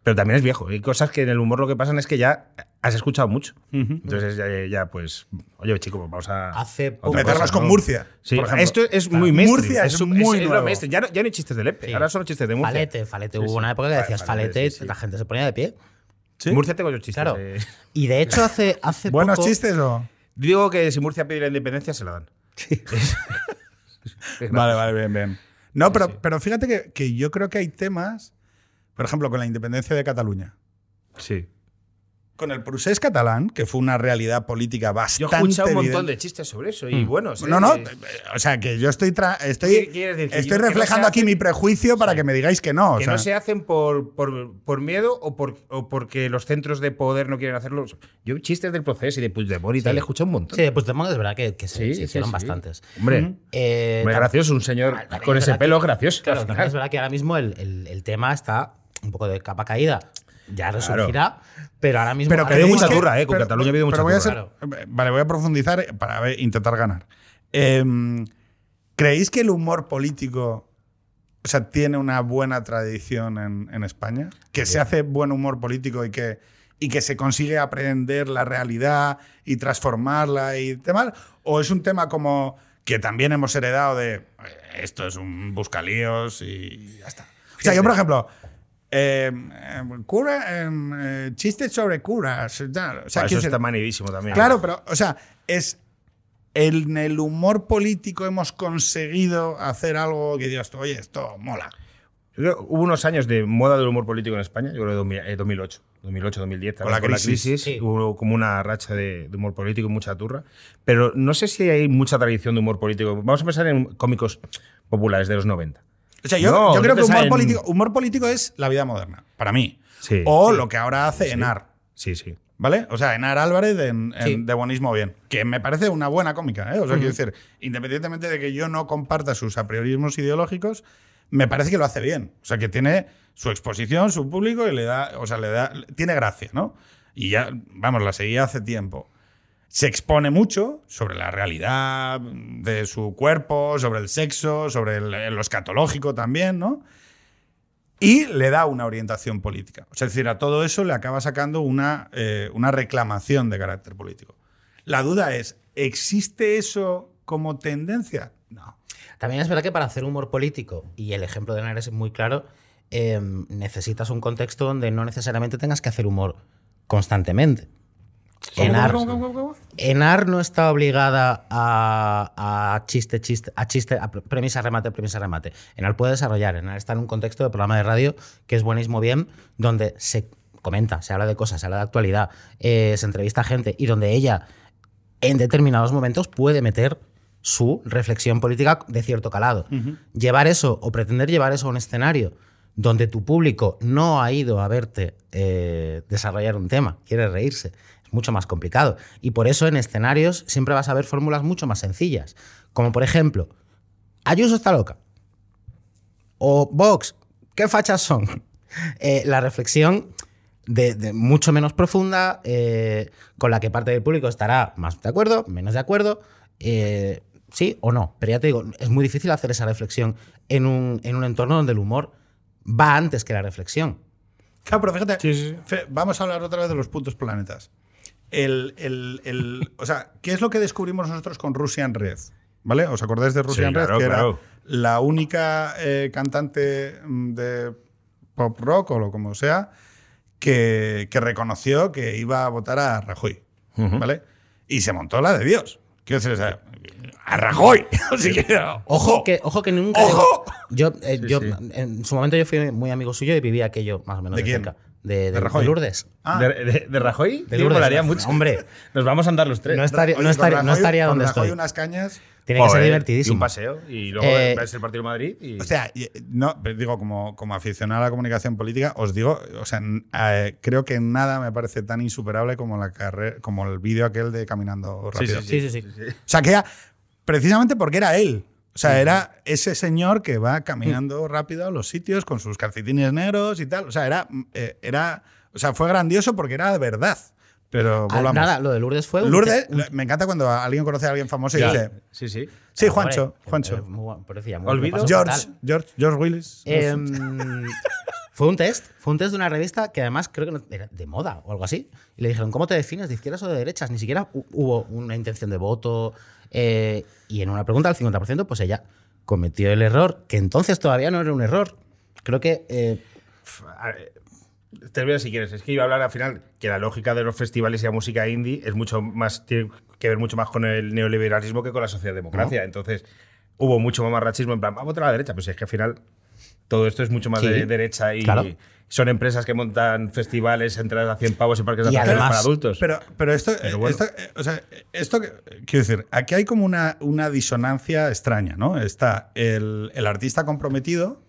Pero también es viejo. Hay cosas que en el humor lo que pasan es que ya has escuchado mucho. Entonces ya, ya, pues, oye, chicos, pues vamos a... Hace poco- Meternos cosa, con ¿no? Murcia. Sí, por ejemplo. esto es muy mainstream. Murcia es un- muy lo nuevo. mainstream. Ya no, ya no hay chistes de Lepe, Sí. ahora solo chistes de Murcia. Falete, falete. Sí, Hubo una época que decías falete, falete, sí, sí. la gente se ponía de pie. ¿Sí? Murcia tengo yo chistes. Claro. de- Y de hecho, hace, hace ¿Buenos poco. chistes o...? Digo que si Murcia pide la independencia, se la dan. Vale, vale, bien, bien. No, pero, sí. pero fíjate que, que yo creo que hay temas, por ejemplo, con la independencia de Cataluña. Sí. Con el procés catalán, que fue una realidad política Yo bastante he escuchado un montón evidente. de chistes sobre eso y buenos. ¿eh? No, no, Es- o sea, que yo estoy tra- ¿Qué estoy, decir? estoy no reflejando se aquí hace- mi prejuicio para que me digáis que no. o Que sea. no se hacen por, por, por miedo o, por, o porque los centros de poder no quieren hacerlo. Yo chistes del proceso y de Puigdemont y tal, he escuchado un montón. Sí, de es verdad que, que se, Sí, se sí, hicieron sí. bastantes. Hombre, Eh, hombre, tam- gracioso, un señor también con es ese pelo que- gracioso. Claro, es verdad que ahora mismo el, el- el tema está un poco de capa caída. Ya resurgirá, pero ahora mismo. Pero ahora ha habido mucha que- turra, ¿eh? Con pero- Cataluña ha habido mucha pero voy a turra. ser- Vale, voy a profundizar para ver- intentar ganar. Em, ¿Creéis que el humor político o sea, tiene una buena tradición en, en España? ¿Que se hace buen humor político y que, y que se consigue aprender la realidad y transformarla y demás? ¿O es un tema como que también hemos heredado de "Eh, esto es un buscalíos y ya está? O sea, yo, por ejemplo, eh, cura, em, eh, chistes sobre curas. tal. O sea, quiero eso está manidísimo también. Claro, pero, o sea, es. En el humor político hemos conseguido hacer algo que digas, tú, oye, esto mola. Yo creo- hubo unos años de moda del humor político en España, yo creo que 2000, eh, 2008, 2008, 2010. Con la también, crisis. Sí. Hubo como una racha de, de humor político y mucha turra. Pero no sé si hay mucha tradición de humor político. Vamos a pensar en cómicos populares de los 90. O sea, yo, No, yo creo que humor político, humor político es la vida moderna, para mí. Sí. o Sí. lo que ahora hace Enar, Sí, sí. ¿vale? O sea, Enar Álvarez en. De Buenismo Bien, que me parece una buena cómica, ¿eh? O sea, quiero decir, independientemente de que yo no comparta sus apriorismos ideológicos, me parece que lo hace bien. O sea, que tiene su exposición, su público y le da, o sea, le da, tiene gracia, ¿no? Y ya, vamos, la seguía hace tiempo. Se expone mucho sobre la realidad de su cuerpo, sobre el sexo, sobre el- lo escatológico también, ¿no? Y le da una orientación política. O sea, es decir, a todo eso le acaba sacando una, eh, una reclamación de carácter político. La duda es, ¿existe eso como tendencia? No. También es verdad que para hacer humor político, y el ejemplo de Henares es muy claro, eh, necesitas un contexto donde no necesariamente tengas que hacer humor constantemente. Enar, Enar no está obligada a, a chiste, chiste, a chiste, a premisa, remate, premisa, remate. Enar puede desarrollar. Enar está en un contexto de programa de radio que es buenísimo bien, donde se comenta, se habla de cosas, se habla de actualidad, eh, se entrevista a gente y donde ella en determinados momentos puede meter su reflexión política de cierto calado. Llevar eso o pretender llevar eso a un escenario donde tu público no ha ido a verte eh, desarrollar un tema, quiere reírse, mucho más complicado. Y por eso en escenarios siempre vas a ver fórmulas mucho más sencillas. Como por ejemplo, Ayuso está loca. O Vox, ¿qué fachas son? Eh, la reflexión de, de mucho menos profunda, eh, con la que parte del público estará más de acuerdo, menos de acuerdo, eh, sí o no. Pero ya te digo, es muy difícil hacer esa reflexión en un, en un entorno donde el humor va antes que la reflexión. Claro, pero fíjate, Sí, sí, vamos a hablar otra vez de los puntos planetas. El, el- el- o sea, ¿qué es lo que descubrimos nosotros con Russian Red? ¿Vale? ¿Os acordáis de Russian Sí, Red? claro, que claro. era la única eh, cantante mm, de pop rock o lo como sea que, que reconoció que iba a votar a Rajoy. ¿Vale? Y se montó la de Dios. Quiero decir, o sea, a Rajoy. Así que, Ojo, que, ojo que nunca. ¡Ojo! Yo, eh, Sí, yo sí. en su momento yo fui muy amigo suyo y viví aquello más o menos ¿De de, quién? cerca. De, de- ¿De Rajoy? de Lourdes. Ah. ¿De, de- de Rajoy? De Sí, Lourdes. mucho. Hombre. Nos vamos a andar los tres. No estaría, Oye, no estaría, no estaría donde Rajoy estoy. unas cañas. Tiene que ser divertidísimo. Y un paseo. Y luego Eh, ves el partido de Madrid. Y... O sea, no, pero digo, como, como aficionado a la comunicación política, os digo, o sea, eh, creo que nada me parece tan insuperable como la carrera, como el vídeo aquel de caminando Sí, rápido. Sí, sí, sí. O sea, que era precisamente porque era él. O sea, era ese señor que va caminando rápido a los sitios con sus calcetines negros y tal. O sea, era, eh, era, o sea, fue grandioso porque era de verdad. Pero Ah, volvamos. nada, lo de Lourdes fue. Lourdes, un- me encanta cuando alguien conoce a alguien famoso y dice, Sí, sí. sí, Ah, Juancho, hombre, Juancho. muy muy- Olvido. pasó George. George, George Willis. Em, Fue un test, fue un test de una revista que además creo que no- era de moda o algo así. Y le dijeron, ¿cómo te defines? ¿De izquierdas o de derechas? Ni siquiera hu- hubo una intención de voto. Eh, y en una pregunta al 50%, pues ella cometió el error, que entonces todavía no era un error. Creo que eh, si quieres. Es que iba a hablar al final que la lógica de los festivales y la música indie es mucho más, tiene que ver mucho más con el neoliberalismo que con la socialdemocracia. Entonces, hubo mucho más machismo en plan, vamos a votar a la derecha. Pues es que al final todo esto es mucho más Sí, de derecha y claro. son empresas que montan festivales, entradas a 100 pavos y parques de Y atracciones además- para adultos. Pero, pero esto, Pero bueno. esto, eh, o sea, esto, que- quiero decir, aquí hay como una, una disonancia extraña, ¿no? Está el, el artista comprometido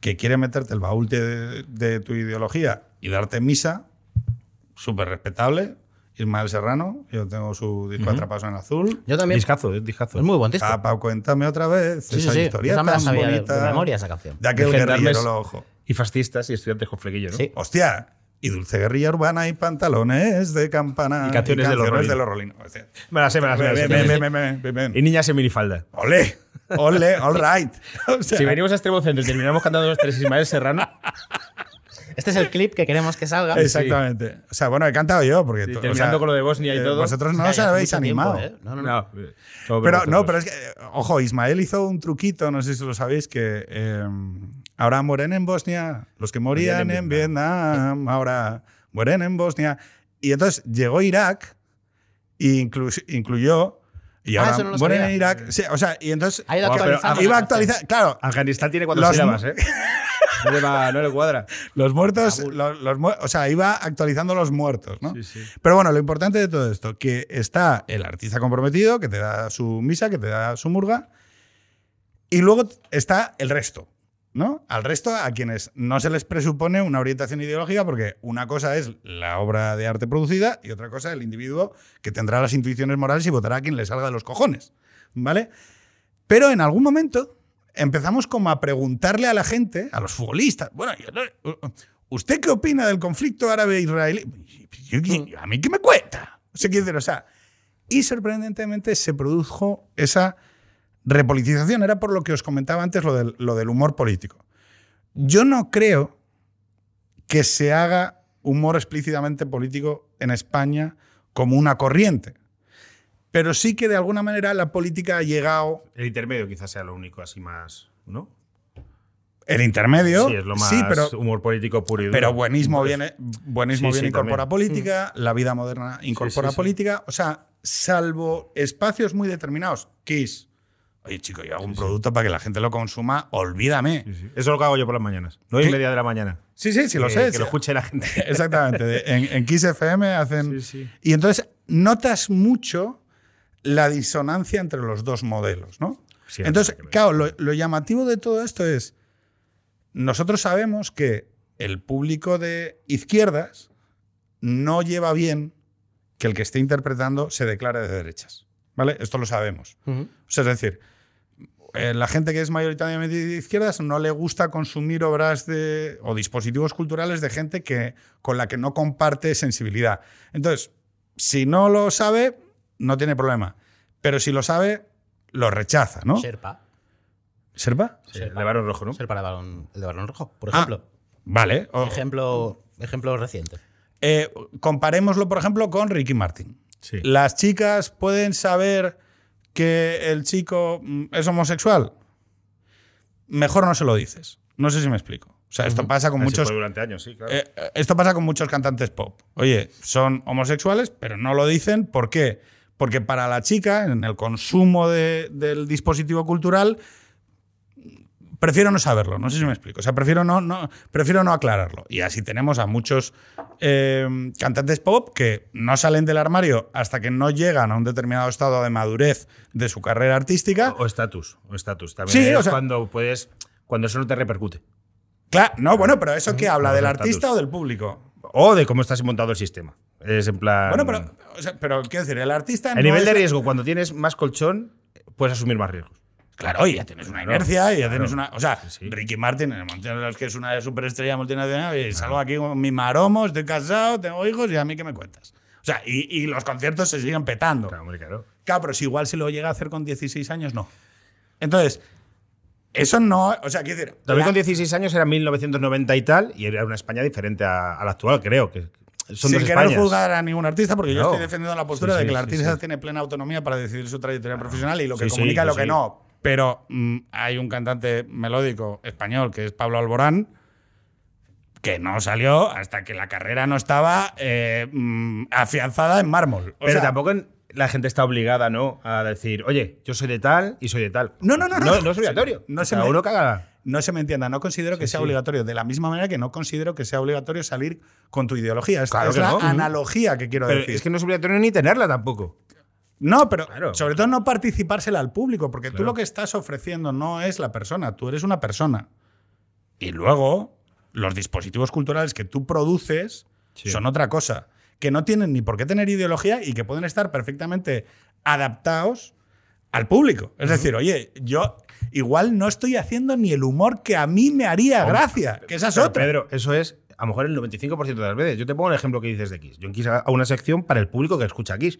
que quiere meterte el baúl de, de tu ideología y darte misa, súper respetable. Ismael Serrano, yo tengo su disco Atrapados en Azul. yo también. discazo, eh, discazo. Es muy buen disco. Ah, Pau, cuéntame otra vez Sí, esa sí. historia la tan sabía de- bonita de memoria esa canción. de aquel De guerrillero lo ojo. Y fascistas y estudiantes con flequillo, ¿no? Sí. Hostia, y dulce guerrilla urbana y pantalones de campana Y canciones de los Rolling. de los Rolling. Hostia. Me la sé, me la sé. Y niñas en minifalda. Ole, ole, all right. O sea, Si venimos a Extremo Centro y terminamos cantando los tres Ismael Serrano, Este es el clip que queremos que salga. Exactamente. O sea, bueno, he cantado yo porque Sí, tú- o terminando sea, con lo de Bosnia y eh, todo. Vosotros no os habéis mucho tiempo, animado. ¿eh? No, no, no. no, todo Pero no, pero es que, eh, ojo, Ismael hizo un truquito, no sé si lo sabéis, que eh, ahora mueren en Bosnia los que morían en en Vietnam, ahora mueren en Bosnia. Y entonces llegó Irak e inclu- incluyó. Y Ah, ahora eso no mueren sabía. en Irak. Sí, o sea, y entonces Ha ido Guau, pero actualizando iba a actualizar. Claro, Afganistán tiene cuatro sílabas, ¿eh? No le, va- no le cuadra. Los muertos, los, los o sea, iba actualizando los muertos, ¿no? Sí, sí. Pero bueno, lo importante de todo esto, que está el artista comprometido, que te da su misa, que te da su murga, y luego está el resto, ¿no? Al resto, a quienes no se les presupone una orientación ideológica, porque una cosa es la obra de arte producida y otra cosa el individuo que tendrá las intuiciones morales y votará a quien le salga de los cojones, ¿vale? Pero en algún momento empezamos como a preguntarle a la gente, a los futbolistas, bueno, ¿usted qué opina del conflicto árabe-israelí? Yo- ¿A mí qué me cuenta? O sea, quiero decir, o sea, y sorprendentemente se produjo esa repolitización. Era por lo que os comentaba antes lo del, lo del humor político. Yo no creo que se haga humor explícitamente político en España como una corriente. Pero sí que de alguna manera la política ha llegado El intermedio quizás sea lo único así más, ¿no? el intermedio. Sí, es lo más sí, pero, humor político puro y duro. pero buenismo Pues, viene, buenismo Sí, viene sí, incorpora también. política, la vida moderna incorpora política. O sea, salvo espacios muy determinados. Kiss. Oye, chico, yo hago un producto para que la gente lo consuma, olvídame. Eso es lo que hago yo por las mañanas. Nueve y media de la mañana. Sí, sí, sí, lo sé. Que lo escuche la gente. Exactamente. En, en Kiss FM hacen. Sí, sí. Y entonces notas mucho la disonancia entre los dos modelos, ¿no? Sí, entonces, claro, lo, lo llamativo de todo esto es. Nosotros sabemos que el público de izquierdas no lleva bien que el que esté interpretando se declare de derechas. ¿Vale? Esto lo sabemos. Ujú. O sea, es decir, eh, la gente que es mayoritariamente de izquierdas no le gusta consumir obras de, o dispositivos culturales de gente que, con la que no comparte sensibilidad. Entonces, si no lo sabe, no tiene problema. Pero si lo sabe, lo rechaza, ¿no? Sherpa. ¿Serpa? Sí, el de Barón Rojo, ¿no? Sherpa de balón, el de balón rojo, por Ah, ejemplo. Vale. O- ejemplo, ejemplo reciente. eh, comparémoslo, por ejemplo, con Ricky Martin. Sí. ¿Las chicas pueden saber que el chico mm, es homosexual? Mejor no se lo dices. No sé si me explico. O sea, esto pasa con Así muchos. durante años, sí, claro. eh, esto pasa con muchos cantantes pop. Oye, son homosexuales, pero no lo dicen. ¿Por qué? Porque para la chica, en el consumo de- del dispositivo cultural, prefiero no saberlo. No sé si me explico. O sea, prefiero no, no, prefiero no aclararlo. Y así tenemos a muchos eh, cantantes pop que no salen del armario hasta que no llegan a un determinado estado de madurez de su carrera artística. O estatus, o estatus. También Sí, es o sea- cuando puedes, cuando eso no te repercute. Claro, no, bueno, pero ¿eso qué habla? ¿Del artista o del público? O de cómo estás montado el sistema. Es en plan. Bueno, pero, o sea, pero quiero decir, el artista. El no nivel es de riesgo, cuando tienes más colchón, puedes asumir más riesgos. Claro, y ya tienes una Claro, inercia y ya tienes claro. una. O sea, Sí. Ricky Martin, en el momento en el que es una superestrella multinacional, y salgo aquí con mi maromo, estoy casado, tengo hijos y a mí qué me cuentas. O sea, y, y los conciertos se siguen petando. Claro, hombre, claro. Claro, pero si igual si lo llega a hacer con 16 años, no. Entonces, Eso no. O sea, quiero decir. También con 16 años era 1990 y tal, y era una España diferente a, a la actual, creo. que Son sin querer Españas. juzgar a ningún artista, porque yo estoy defendiendo la postura Sí, de que el artista tiene plena autonomía para decidir su trayectoria profesional y lo que comunica y lo que no. Pero mm, hay un cantante melódico español que es Pablo Alborán que no salió hasta que la carrera no estaba eh, mm, afianzada en mármol. O Pero sea, tampoco la gente está obligada, ¿no? A decir, oye, yo soy de tal y soy de tal. No, no, no, no. No, no es obligatorio. No se Cada me- uno caga. No se me entienda, no considero que sea sí. obligatorio. De la misma manera que no considero que sea obligatorio salir con tu ideología. Esta Claro es la no. analogía que quiero Pero decir. es que no es obligatorio ni tenerla tampoco. No, pero Claro. sobre todo no participársela al público, porque tú lo que estás ofreciendo no es la persona, tú eres una persona. Y luego, los dispositivos culturales que tú produces Sí. son otra cosa, que no tienen ni por qué tener ideología y que pueden estar perfectamente adaptados al público. Es decir, oye, yo igual no estoy haciendo ni el humor que a mí me haría gracia, que esa es otra. Pedro, eso es a lo mejor el 95% de las veces. Yo te pongo el ejemplo que dices de Kiss. Yo en Kiss hago una sección para el público que escucha Kiss.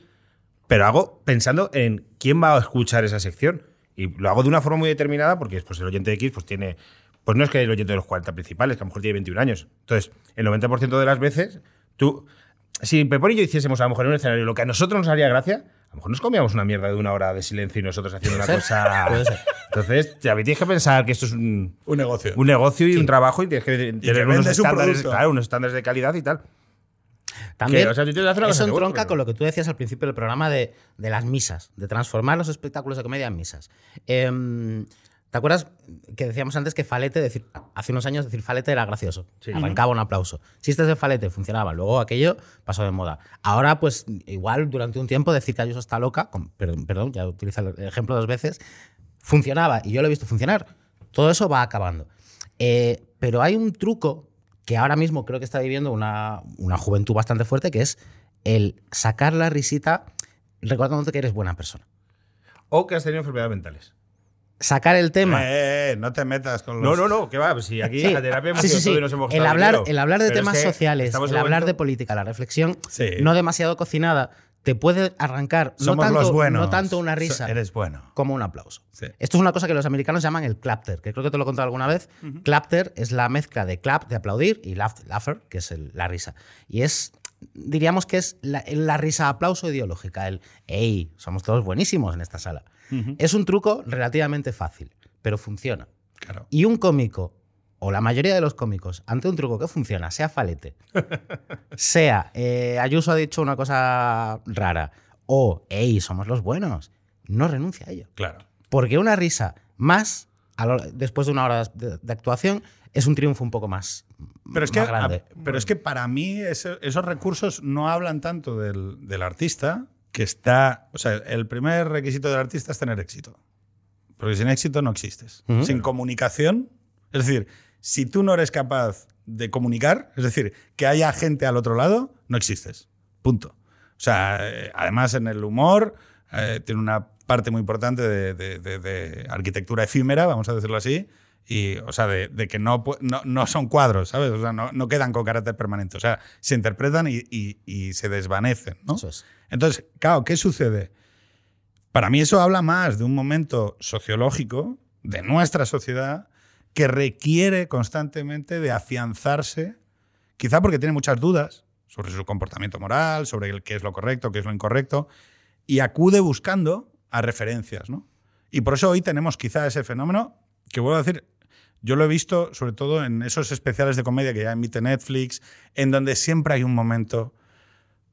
Pero hago pensando en quién va a escuchar esa sección. Y lo hago de una forma muy determinada porque pues, el oyente de Kiss pues, tiene. Pues no es que el oyente de los 40 principales, que a lo mejor tiene 21 años. Entonces, el 90% de las veces, tú. Si Pepón y yo hiciésemos a lo mejor en un escenario lo que a nosotros nos haría gracia, lo mejor nos comíamos una mierda de una hora de silencio y nosotros haciendo una cosa. puede ser. Entonces, ya tienes que pensar que esto es un, Un negocio. un negocio y un trabajo y tienes que tener que unos un estándares, claro, unos estándares de calidad y tal. También Que, o sea, eso entronca otro, con lo que tú decías al principio del programa de, de las misas, de transformar los espectáculos de comedia en misas. Em, ¿Te acuerdas que decíamos antes que Falete, decir, hace unos años decir Falete era gracioso? Sí. Arrancaba un aplauso. Chistes de Falete funcionaban, luego aquello pasó de moda. Ahora, pues igual durante un tiempo decir que Ayuso está loca, con- perdón, perdón, ya utiliza el ejemplo dos veces, funcionaba y yo lo he visto funcionar. Todo eso va acabando. Eh, pero hay un truco que ahora mismo creo que está viviendo una, una juventud bastante fuerte, que es el sacar la risita recordándote que eres buena persona. O que has tenido enfermedades mentales. Sacar el tema. Eh, eh, no te metas con No, los. no, no, que va. pues Si aquí Sí, la terapia hemos sí, sí, todo y nos hemos El hablar, dinero. el hablar de Pero es temas que sociales, el hablar de política, la reflexión Sí. no demasiado cocinada, te puede arrancar no Somos tanto, los buenos. no tanto una risa So- Eres bueno. como un aplauso. Sí. Esto es una cosa que los americanos llaman el clapter, que creo que te lo he contado alguna vez. Clapter es la mezcla de clap, de aplaudir, y laugh- laugher, que es el- la risa. Y es, diríamos que es la, la risa aplauso ideológica, el, hey, somos todos buenísimos en esta sala. Es un truco relativamente fácil, pero funciona. Claro. Y un cómico, o la mayoría de los cómicos, ante un truco que funciona, sea falete, sea eh, Ayuso ha dicho una cosa rara, o hey, somos los buenos, no renuncia a ello. Claro. Porque una risa más, lo- después de una hora de, de actuación, es un triunfo un poco más, Pero es, que, grande. a- pero es que para mí ese- esos recursos no hablan tanto del, del artista, que está. O sea, el primer requisito del artista es tener éxito. Porque sin éxito no existes. Sin comunicación. Es decir, si tú no eres capaz de comunicar, es decir, que haya gente al otro lado, no existes. Punto. O sea, eh, además en el humor eh, tiene una parte muy importante de, de- de- de arquitectura efímera, vamos a decirlo así, y, o sea, de, que no, no, no son cuadros, ¿sabes? O sea, no, no quedan con carácter permanente. O sea, se interpretan y, y- y se desvanecen, ¿no? Eso es. Entonces, claro, ¿qué sucede? Para mí eso habla más de un momento sociológico de nuestra sociedad que requiere constantemente de afianzarse, quizá porque tiene muchas dudas sobre su comportamiento moral, sobre el qué es lo correcto, qué es lo incorrecto, y acude buscando a referencias, ¿no? Y por eso hoy tenemos quizá ese fenómeno que vuelvo a decir, yo lo he visto sobre todo en esos especiales de comedia que ya emite Netflix, en donde siempre hay un momento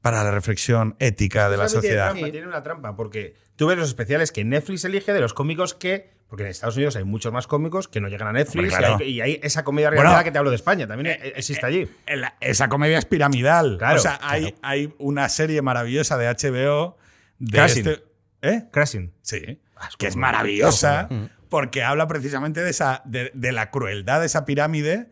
para la reflexión ética de la Eso tiene sociedad. trampa, Tiene una trampa, porque tú ves los especiales que Netflix elige de los cómicos que. Porque en Estados Unidos hay muchos más cómicos que no llegan a Netflix Hombre, claro. y, hay, y hay esa comedia Bueno, realidad que te hablo de España, también e- existe allí. El- esa comedia es piramidal. Claro, o sea, hay, hay una serie maravillosa de HBO de Crashing. este- ¿Eh? Crashing. Sí. Ah, es Que es maravillosa Mm. porque habla precisamente de, esa, de, de la crueldad de esa pirámide,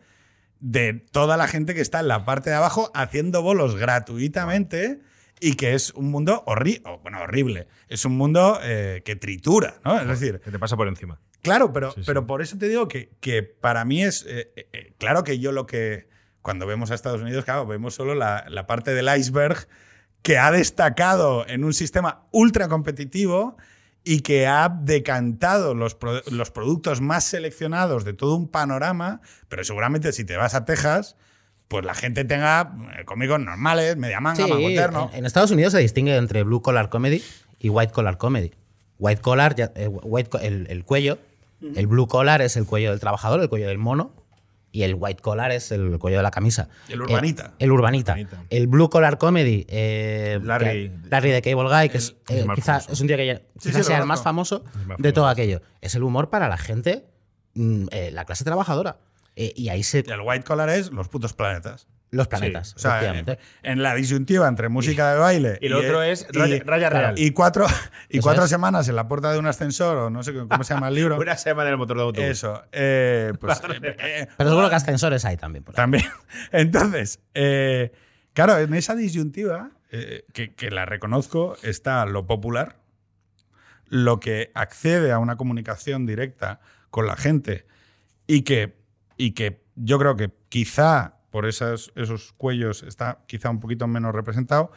de toda la gente que está en la parte de abajo haciendo bolos gratuitamente y que es un mundo horrible, bueno, horrible. Es un mundo eh, que tritura, ¿no? Es decir, Que te pasa por encima. Claro, pero, Sí, sí. pero por eso te digo que, que para mí es. eh, eh, eh, claro que yo lo que. Cuando vemos a Estados Unidos, claro, vemos solo la, la parte del iceberg que ha destacado en un sistema ultra competitivo y que ha decantado los, pro- los productos más seleccionados de todo un panorama, pero seguramente si te vas a Texas, pues la gente tenga eh, cómicos normales, media manga, Sí, mango eterno. en, en Estados Unidos se distingue entre blue collar comedy y white collar comedy. White collar, ya- eh, white co- el, el cuello. El blue collar es el cuello del trabajador, el cuello del mono. Y el white collar es el cuello de la camisa. El urbanita. Eh, el urbanita. Urbanita. El blue collar comedy. eh, Larry- que- Larry de Cable Guy, que es, el eh, más quizá famoso. es un tío que ya- Sí, quizá sí, sea el más famoso El más de todo aquello. Es el humor para la gente, mm, eh, la clase trabajadora. Eh, y ahí se. El white collar es los putos planetas. Los planetas, O sea, efectivamente. en, en la disyuntiva entre música de baile y lo otro es raya- raya claro, real. y cuatro, y cuatro es. semanas en la puerta de un ascensor, o no sé cómo se llama el libro. Una semana en el motor de autobús. Eso. eh, pues, eh, eh, Pero seguro que ascensores hay también. por. También. Entonces, eh, claro, en esa disyuntiva, eh, que, que la reconozco, está lo popular, lo que accede a una comunicación directa con la gente y que, y que yo creo que quizá por esas, esos cuellos está quizá un poquito menos representado,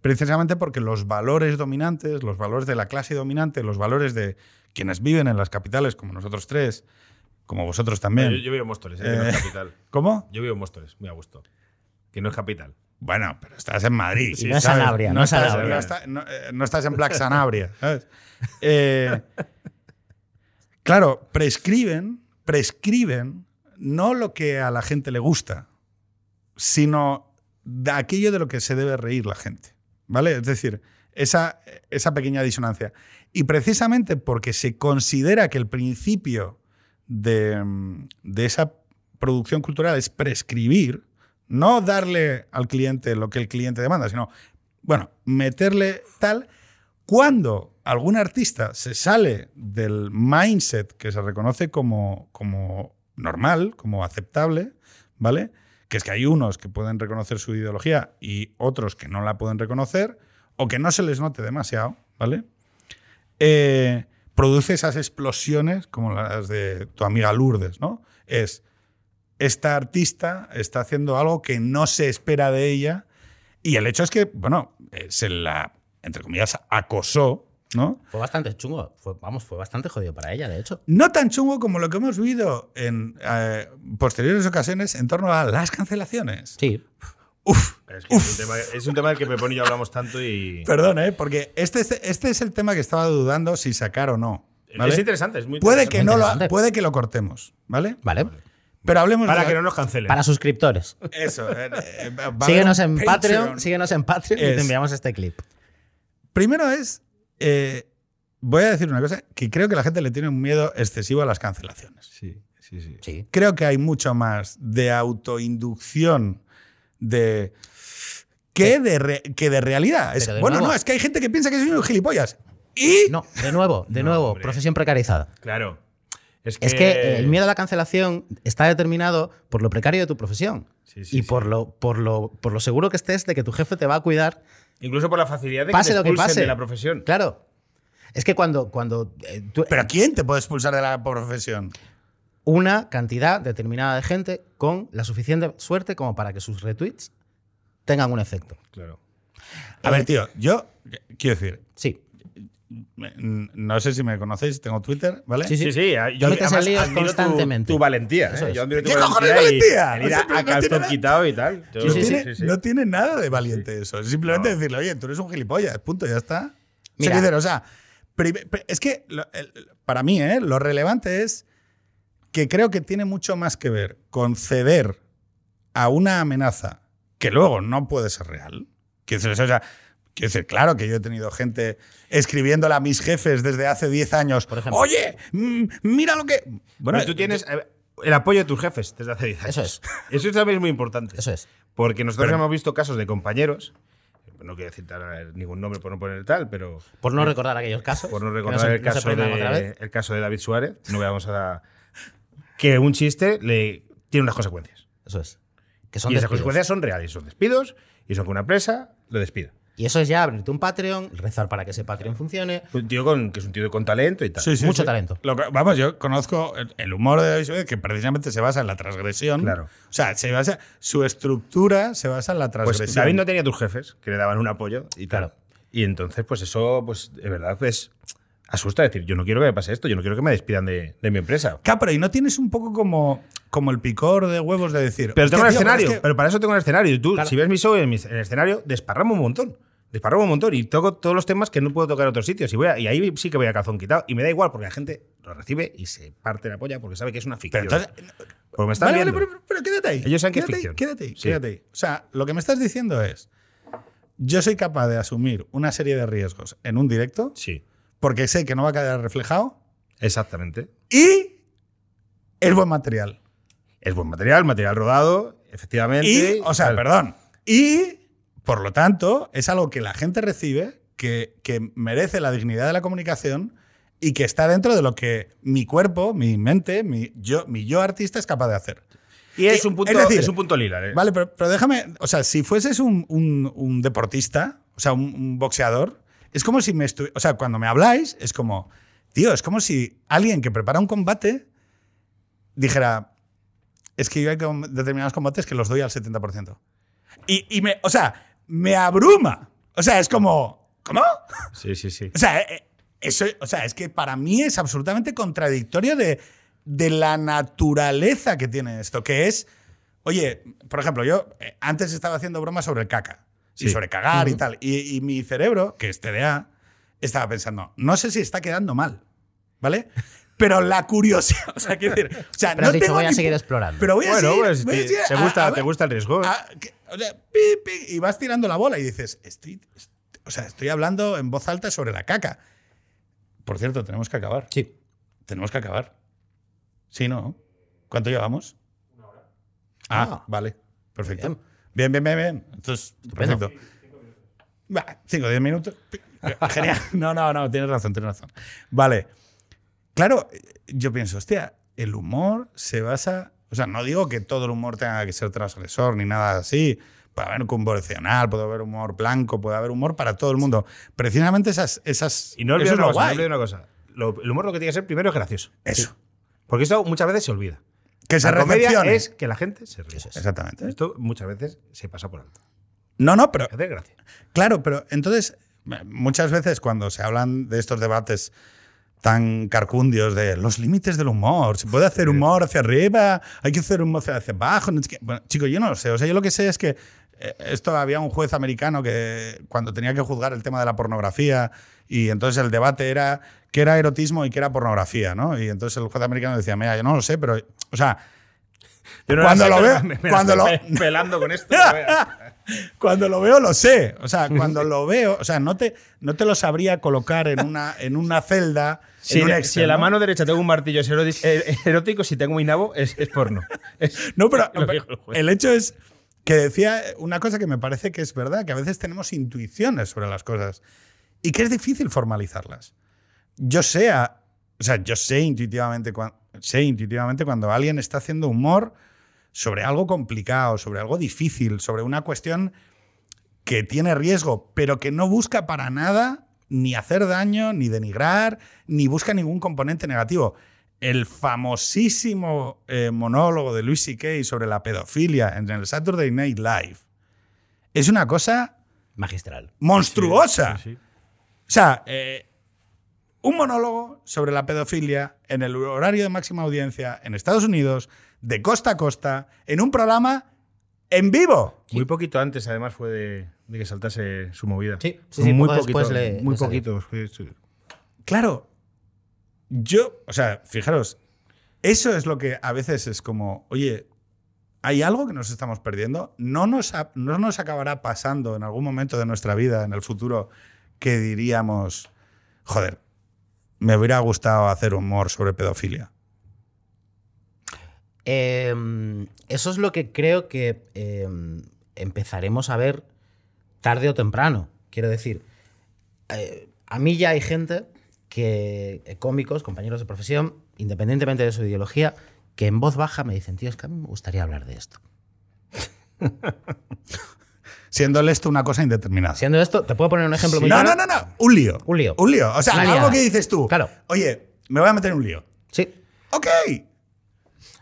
precisamente porque los valores dominantes, los valores de la clase dominante, los valores de quienes viven en las capitales, como nosotros tres, como vosotros también. Yo, yo vivo en Móstoles, eh, que no Eh, es capital. ¿Cómo? Yo vivo en Móstoles, muy a gusto. Que no es capital. Bueno, pero estás en Madrid. No es Sanabria, no es estás, Sanabria. no está- no, eh, no estás en Black Sanabria. ¿sabes? Eh, claro, prescriben, prescriben no lo que a la gente le gusta, sino de aquello de lo que se debe reír la gente. ¿Vale? Es decir, esa, esa pequeña disonancia. Y precisamente porque se considera que el principio de, de esa producción cultural es prescribir, no darle al cliente lo que el cliente demanda, sino, bueno, meterle tal. Cuando algún artista se sale del mindset que se reconoce como, como normal, como aceptable, ¿vale? Que es que hay unos que pueden reconocer su ideología y otros que no la pueden reconocer, o que no se les note demasiado, ¿vale? Eh, produce esas explosiones como las de tu amiga Lourdes, ¿no? Es, esta artista está haciendo algo que no se espera de ella y el hecho es que, bueno, eh, se la, entre comillas, acosó, ¿no? Fue bastante chungo. Fue, vamos, fue bastante jodido para ella, de hecho. No tan chungo como lo que hemos vivido en eh, posteriores ocasiones en torno a las cancelaciones. Sí. Uf, Es, que es, un tema, es un tema del que Pepón y yo hablamos tanto y. perdón, ¿eh? Porque este, es- este es el tema que estaba dudando si sacar o no. ¿vale? Es interesante, es muy Puede interesante. que, no lo, puede que lo cortemos, ¿vale? Vale. Pero hablemos Para de que no nos cancelen. Para suscriptores. Eso. eh, eh, Síguenos en Patreon, síguenos en Patreon y te enviamos este clip. Primero es. Eh, voy a decir una cosa: que creo que la gente le tiene un miedo excesivo a las cancelaciones. Sí, sí, sí. Sí. Creo que hay mucho más de autoinducción de. Que de, re- que de realidad. Es- de bueno, nuevo- no, es que hay gente que piensa que soy un gilipollas. Y. No, de nuevo, de No, nuevo, hombre. profesión precarizada. Claro. Es que, Es que eh, el miedo a la cancelación está determinado por lo precario de tu profesión. Sí, sí, y sí. por lo, por, lo, por lo seguro que estés de que tu jefe te va a cuidar, Incluso por la facilidad de pase que te lo que expulsen pase. de la profesión. Claro. Es que cuando, cuando eh, tú- ¿Pero quién te puede expulsar de la profesión? una cantidad determinada de gente con la suficiente suerte como para que sus retweets tengan un efecto. Claro. A ver, tío, yo quiero decir, Sí. No sé si me conocéis, tengo Twitter, ¿vale? Sí, Sí, sí. Yo líos admiro tu- constantemente. Tu, valentía. ¿eh? Yo admiro tu ¿Qué cojones valentía y a, a no tiene quitado y tal. Yo- No, Sí, sí, tiene, sí, sí. no tiene nada de valiente eso. Es simplemente No. decirle, oye, tú eres un gilipollas, punto, ya está. O sea, Mira. quiero decir, o sea, prim- pr- es que para mí, ¿eh? lo relevante es que creo que tiene mucho más que ver con ceder a una amenaza que luego no puede ser real. Quiero decir, o sea, quiero decir, claro que yo he tenido gente escribiéndole a mis jefes desde hace 10 años, Por ejemplo. oye, mm, mira lo que... Bueno, tú tienes eh, el apoyo de tus jefes desde hace 10 años. Eso es. Eso también es muy importante. Eso es. Porque nosotros Pero- hemos visto casos de compañeros, no quiero citar ningún nombre por no poner tal, pero Por no recordar aquellos casos. por no recordar se- el, caso de, vez. el caso de David Suárez, no vamos a... que un chiste le tiene unas consecuencias. Eso es. Que son y esas consecuencias son reales, son despidos y son que una empresa lo despida. Y eso es ya abrirte un Patreon, rezar para que ese Patreon funcione. Un tío con, que es un tío con talento y tal. Sí, sí, Mucho sí. talento. Lo que- vamos, yo conozco el, el humor de David que precisamente se basa en la transgresión. Claro. O sea, se basa, su estructura se basa en la Pues transgresión. David no tenía tus jefes que le daban un apoyo y tal. Claro. Y entonces, pues eso, pues de verdad, pues asusta decir, yo no quiero que me pase esto, yo no quiero que me despidan de, de mi empresa. Capra, y no tienes un poco como, como el picor de huevos de decir. Pero "Hostia, tengo un tío, pero es escenario, que- pero para eso tengo un escenario. Y tú, Claro. si ves mi show en, mi- en el escenario, desparramo un montón. Desparramo un montón y toco todos los temas que no puedo tocar en otros sitios. Y, voy a- y ahí sí que voy a calzón quitado. Y me da igual porque la gente lo recibe y se parte la polla porque sabe que es una ficción. Pero entonces, porque me están Vale, vale, pero, pero quédate ahí. Ellos saben que es quédate ficción. Quédate ahí, Sí. quédate ahí. O sea, lo que me estás diciendo es, yo soy capaz de asumir una serie de riesgos en un directo Sí, porque sé que no va a quedar reflejado exactamente. y es buen material. Es buen material, material rodado, efectivamente. Y, o sea, perdón. Y, por lo tanto, es algo que la gente recibe, que, que merece la dignidad de la comunicación y que está dentro de lo que mi cuerpo, mi mente, mi yo, mi yo artista es capaz de hacer. Y es un punto, es decir, es un punto lila. ¿eh? Vale, pero, pero déjame, o sea, si fueses un, un- un deportista, o sea, un, un boxeador, es como si me estuviera, o sea, cuando me habláis, es como, tío, es como si alguien que prepara un combate dijera, es que yo hay determinados combates que los doy al 70%. Y, y me, o sea, me abruma. O sea, es como, ¿cómo? Sí, sí, sí. O sea, eh, eso, o sea, es que para mí es absolutamente contradictorio de, de la naturaleza que tiene esto, que es, oye, por ejemplo, yo eh, antes estaba haciendo bromas sobre el caca y Sí. sobre cagar y tal, y, y mi cerebro, que es TDA, estaba pensando, no sé si está quedando mal, ¿vale? Pero la curiosidad, o sea, quiero decir, o sea, Pero no has dicho, tengo voy a seguir explorando. Pero voy a Bueno, seguir, pues, voy a te- seguir te a- gusta- a te ver- gusta el riesgo. a- que- o sea, pi, pi, y vas tirando la bola y dices, estoy, est- o sea, estoy hablando en voz alta sobre la caca. Por cierto, tenemos que acabar. Sí. Tenemos que acabar. Sí, ¿no? ¿Cuánto llevamos? Ah, Ah. vale. Perfecto. Bien, bien, bien, bien. Entonces, Estupendo. perfecto. Cinco o diez minutos. Genial. No, no, no, tienes razón, tienes razón. Vale. Claro, yo pienso, hostia, el humor se basa. O sea, no digo que todo el humor tenga que ser transgresor ni nada así. Puede haber convolucional, puede haber humor blanco, puede haber humor para todo el mundo. Precisamente esas. esas Y no eso olvides es una cosa, no una cosa. Lo- el humor lo que tiene que ser primero es gracioso. Eso. Porque esto muchas veces se olvida. Que se la comedia es que la gente se ríe. Exactamente. Esto muchas veces se pasa por alto. No, no, pero gracia. Claro, pero entonces, muchas veces cuando se hablan de estos debates tan carcundios de los límites del humor, se puede hacer humor hacia arriba, hay que hacer humor hacia abajo. Bueno, chico, yo no lo sé. O sea, yo lo que sé es que eh, esto había un juez americano que cuando tenía que juzgar el tema de la pornografía y entonces el debate era qué era erotismo y qué era pornografía, ¿no? Y entonces el juez americano decía, mira, yo no lo sé, pero, o sea, Yo no Cuando lo veo- cuando lo- pe- pelando con esto. Cuando lo veo, lo sé. O sea, cuando lo veo, o sea, no te, no te lo sabría colocar en una, en una celda. Si, en Excel, si en la ¿no? mano derecha tengo un martillo eh, erótico, si tengo un nabo, es, es porno. Es- No, pero el hecho es que decía una cosa que me parece que es verdad, que a veces tenemos intuiciones sobre las cosas y que es difícil formalizarlas. Yo sé, o sea, yo sé intuitivamente, sé intuitivamente cuando alguien está haciendo humor sobre algo complicado, sobre algo difícil, sobre una cuestión que tiene riesgo, pero que no busca para nada ni hacer daño, ni denigrar, ni busca ningún componente negativo. El famosísimo eh, monólogo de Louis C.K. sobre la pedofilia en el Saturday Night Live es una cosa Magistral. monstruosa. Sí, sí. O sea, eh, un monólogo sobre la pedofilia en el horario de máxima audiencia en Estados Unidos, de costa a costa, en un programa en vivo. Muy poquito antes, además, fue de, de que saltase su movida. Sí, sí, sí, muy poco poquito. después le- muy le poquito. Claro, yo, o sea, fijaros, eso es lo que a veces es como, oye, hay algo que nos estamos perdiendo, no nos, ha- no nos acabará pasando en algún momento de nuestra vida, en el futuro, que diríamos, joder, me hubiera gustado hacer humor sobre pedofilia. Eh, eso es lo que creo que eh, empezaremos a ver tarde o temprano. Quiero decir, eh, a mí ya hay gente que, eh, cómicos, compañeros de profesión, independientemente de su ideología, que en voz baja me dicen, tío, es que a mí me gustaría hablar de esto. Siéndole esto una cosa indeterminada. Siendo esto, te puedo poner un ejemplo muy No, claro. no, no, no, un lío. Un lío. Un lío. O sea, algo que dices tú. Claro. Oye, me voy a meter en un lío. Sí. Ok.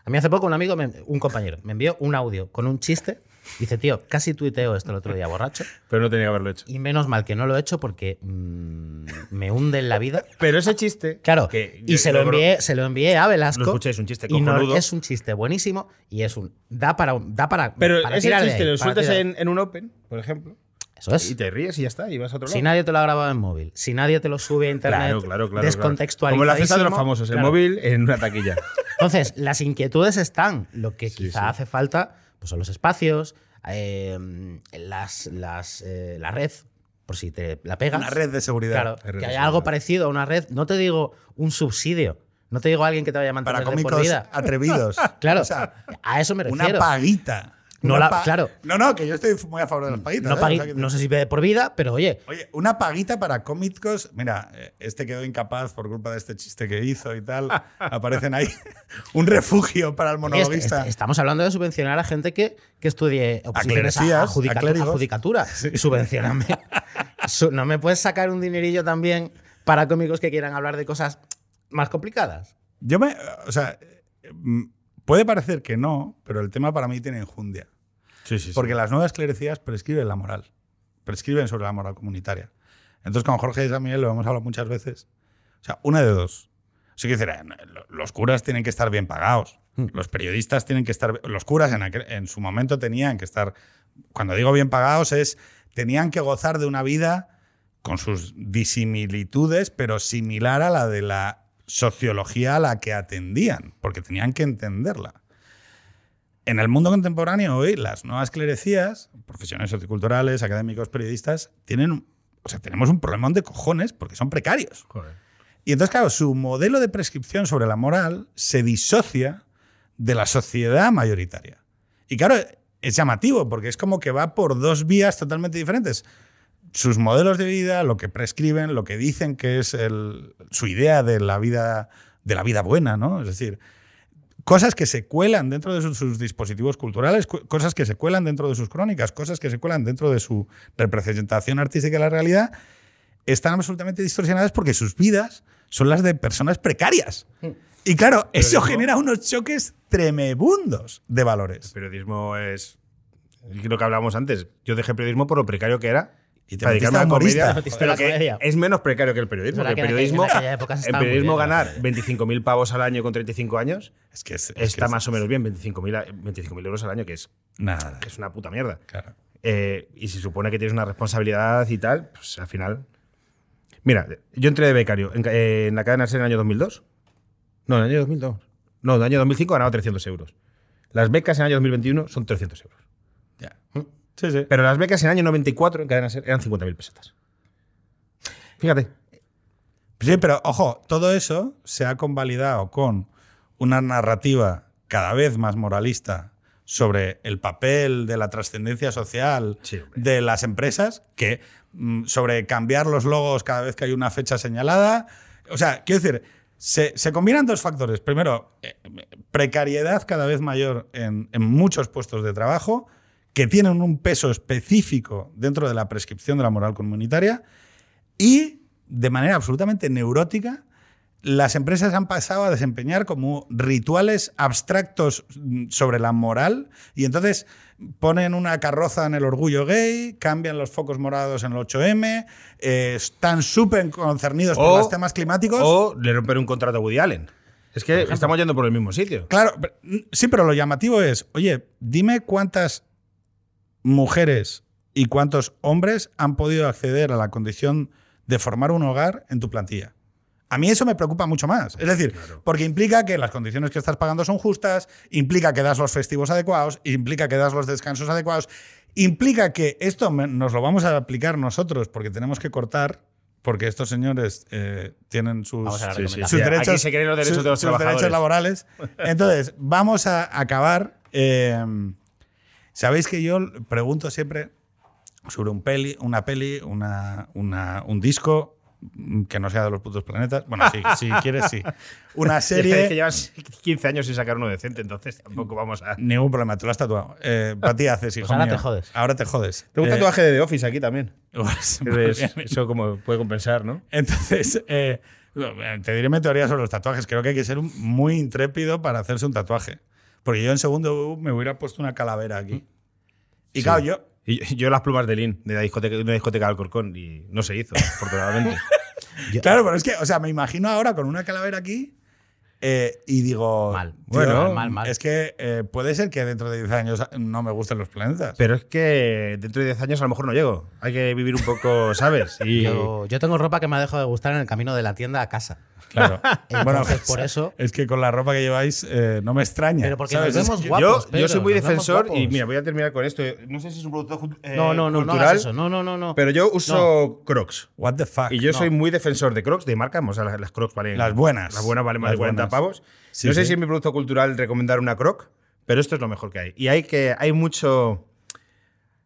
A mí hace poco un amigo, me- un compañero, me envió un audio con un chiste. Dice, tío, casi tuiteo esto el otro día borracho. Pero no tenía que haberlo hecho. Y menos mal que no lo he hecho porque mm, me hunde en la vida. Pero ese chiste. Claro, que y se lo, lo- envié, se lo envié a Velasco. Lo escuché, es un chiste no- cojonudo. es un chiste buenísimo y es un da para da para Pero para ese chiste ahí, lo sueltas en un Open, por ejemplo, Eso es. y te ríes y ya está, y vas a otro lado. Si nadie te lo ha grabado en móvil, si nadie te lo sube a internet Claro, claro, claro. descontextualizadísimo. Como la fiesta de los famosos, el móvil en una taquilla. Entonces, las inquietudes están. Lo que Sí, quizá sí. hace falta pues son los espacios, eh, las, las, eh, la red, por si te la pegas. Una red de seguridad. Claro, red que haya algo parecido a una red. No te digo un subsidio. No te digo alguien que te vaya a mantener Para de por cómicos vida. atrevidos. Claro, O sea, a eso me una refiero. paguita. No la- claro. No, no, que yo estoy muy a favor de las paguitas. no, ¿eh? pagui- O sea que- no sé si por vida, pero oye, Oye, una paguita para cómicos. Mira, eh, este quedó incapaz por culpa de este chiste que hizo y tal. Aparecen ahí. Un refugio para el Oye, monologuista. est- est- estamos hablando de subvencionar a gente que, que estudie oposiciones a, clerecías, a judicatura. judicatura. Subvencioname. Su- ¿No me puedes sacar un dinerillo también para cómicos que quieran hablar de cosas más complicadas? Yo me. O sea, mm, puede parecer que no, pero el tema para mí tiene enjundia. Sí, sí, sí. Porque las nuevas clerecías prescriben la moral. Prescriben sobre la moral comunitaria. Entonces, con Jorge y Samuel lo hemos hablado muchas veces. O sea, una de dos. Sí que decir, eh, lo- los curas tienen que estar bien pagados. Los periodistas tienen que estar. Los curas en, aquel- en su momento tenían que estar. Cuando digo bien pagados, es. Tenían que gozar de una vida con sus disimilitudes, pero similar a la de la sociología a la que atendían, porque tenían que entenderla. En el mundo contemporáneo hoy, las nuevas clerecías, profesiones socioculturales, académicos, periodistas, tienen, o sea, tenemos un problemón de cojones porque son precarios. Joder. Y entonces, claro, su modelo de prescripción sobre la moral se disocia de la sociedad mayoritaria. Y claro, es llamativo porque es como que va por dos vías totalmente diferentes. Sus modelos de vida, lo que prescriben, lo que dicen que es el- su idea de la vida de la vida buena, ¿no? Es decir, cosas que se cuelan dentro de sus, sus dispositivos culturales, cu- cosas que se cuelan dentro de sus crónicas, cosas que se cuelan dentro de su representación artística de la realidad, están absolutamente distorsionadas porque sus vidas son las de personas precarias. Y claro, eso genera unos choques tremebundos de valores. El periodismo es. es lo que hablábamos antes. Yo dejé periodismo por lo precario que era. Y te metiste a a humorista. comedia, pero que es menos precario que el periodismo. Es verdad que el que en aquella- periodismo, en aquella época se en muy periodismo ganar 25.000 pavos al año con 35 años Es que es, es está que es- más o menos bien. 25.000 a- 25.000 euros al año, que es, Nada. que es una puta mierda. Claro. Eh, y si supone que tienes una responsabilidad y tal, pues al final. Mira, yo entré de becario en, eh, en la cadena SER en el año 2002. No, en el año 2002. No, en el año 2005 ganaba 300 euros. Las becas en el año 2021 son 300 euros. Sí, sí. Pero las becas en el año 94 en cadena eran 50.000 pesetas. Fíjate. Sí, pero ojo, todo eso se ha convalidado con una narrativa cada vez más moralista sobre el papel de la trascendencia social Sí, de las empresas, que mm, sobre cambiar los logos cada vez que hay una fecha señalada. O sea, quiero decir, se, se combinan dos factores. Primero, eh, precariedad cada vez mayor en, en muchos puestos de trabajo que tienen un peso específico dentro de la prescripción de la moral comunitaria y de manera absolutamente neurótica, las empresas han pasado a desempeñar como rituales abstractos mm, sobre la moral y entonces ponen una carroza en el orgullo gay, cambian los focos morados en el 8M, eh, están súper concernidos por los temas climáticos. O le romper un contrato a Woody Allen. Es que estamos yendo por el mismo sitio. Claro, pero- sí, pero lo llamativo es, oye, dime cuántas mujeres y cuántos hombres han podido acceder a la condición de formar un hogar en tu plantilla. A mí eso me preocupa mucho más. Es decir, porque implica que las condiciones que estás pagando son justas, implica que das los festivos adecuados, implica que das los descansos adecuados, implica que esto nos lo vamos a aplicar nosotros porque tenemos que cortar, porque estos señores eh, tienen sus, Sí, sí. Aquí derechos, se los derechos sus- de los sus trabajadores. derechos laborales. Entonces, vamos a acabar. eh, Sabéis que yo pregunto siempre sobre un peli, una peli, una, una- un disco que no sea de los putos planetas. Bueno, sí, si quieres, sí. Una Es que serie. llevas 15 años sin sacar uno decente, entonces tampoco vamos a. Ningún problema, tú lo has tatuado. Eh, para ti haces, hijo Pues ahora mío. te jodes. Ahora te jodes. Tengo un Eh, tatuaje de The Office aquí también. pues, eso como puede compensar, ¿no? Entonces, eh, te diré mi teoría sobre los tatuajes. Creo que hay que ser muy intrépido para hacerse un tatuaje. Porque yo en segundo me hubiera puesto una calavera aquí. Y Sí. claro, yo. Y yo las plumas de Lin, de la discoteca, de una discoteca de Alcorcón, y no se hizo, afortunadamente. Claro, pero es que, o sea, me imagino ahora con una calavera aquí eh, y digo. Mal. Tío, Bueno, mal, mal. Es que eh, puede ser que dentro de 10 años no me gusten los planetas. Pero es que dentro de 10 años a lo mejor no llego. Hay que vivir un poco, ¿sabes? Y Yo, yo tengo ropa que me ha dejado de gustar en el camino de la tienda a casa. Claro. Entonces, por eso. Es que con la ropa que lleváis eh, no me extraña. Pero porque ¿sabes? nos vemos guapos. yo, Pedro, yo soy muy defensor y mira, voy a terminar con esto. No sé si es un producto eh, No, no, no, no cultural, eso. No, no, no, no. pero yo uso Crocs. What the fuck. Y yo No. soy muy defensor de Crocs, de marca. O sea, las, las Crocs valen. Las buenas. Las buenas valen más Las de 40 buenas. pavos. Sí, no sé sí. si es mi producto cultural recomendar una Croc, pero esto es lo mejor que hay. Y hay que hay mucho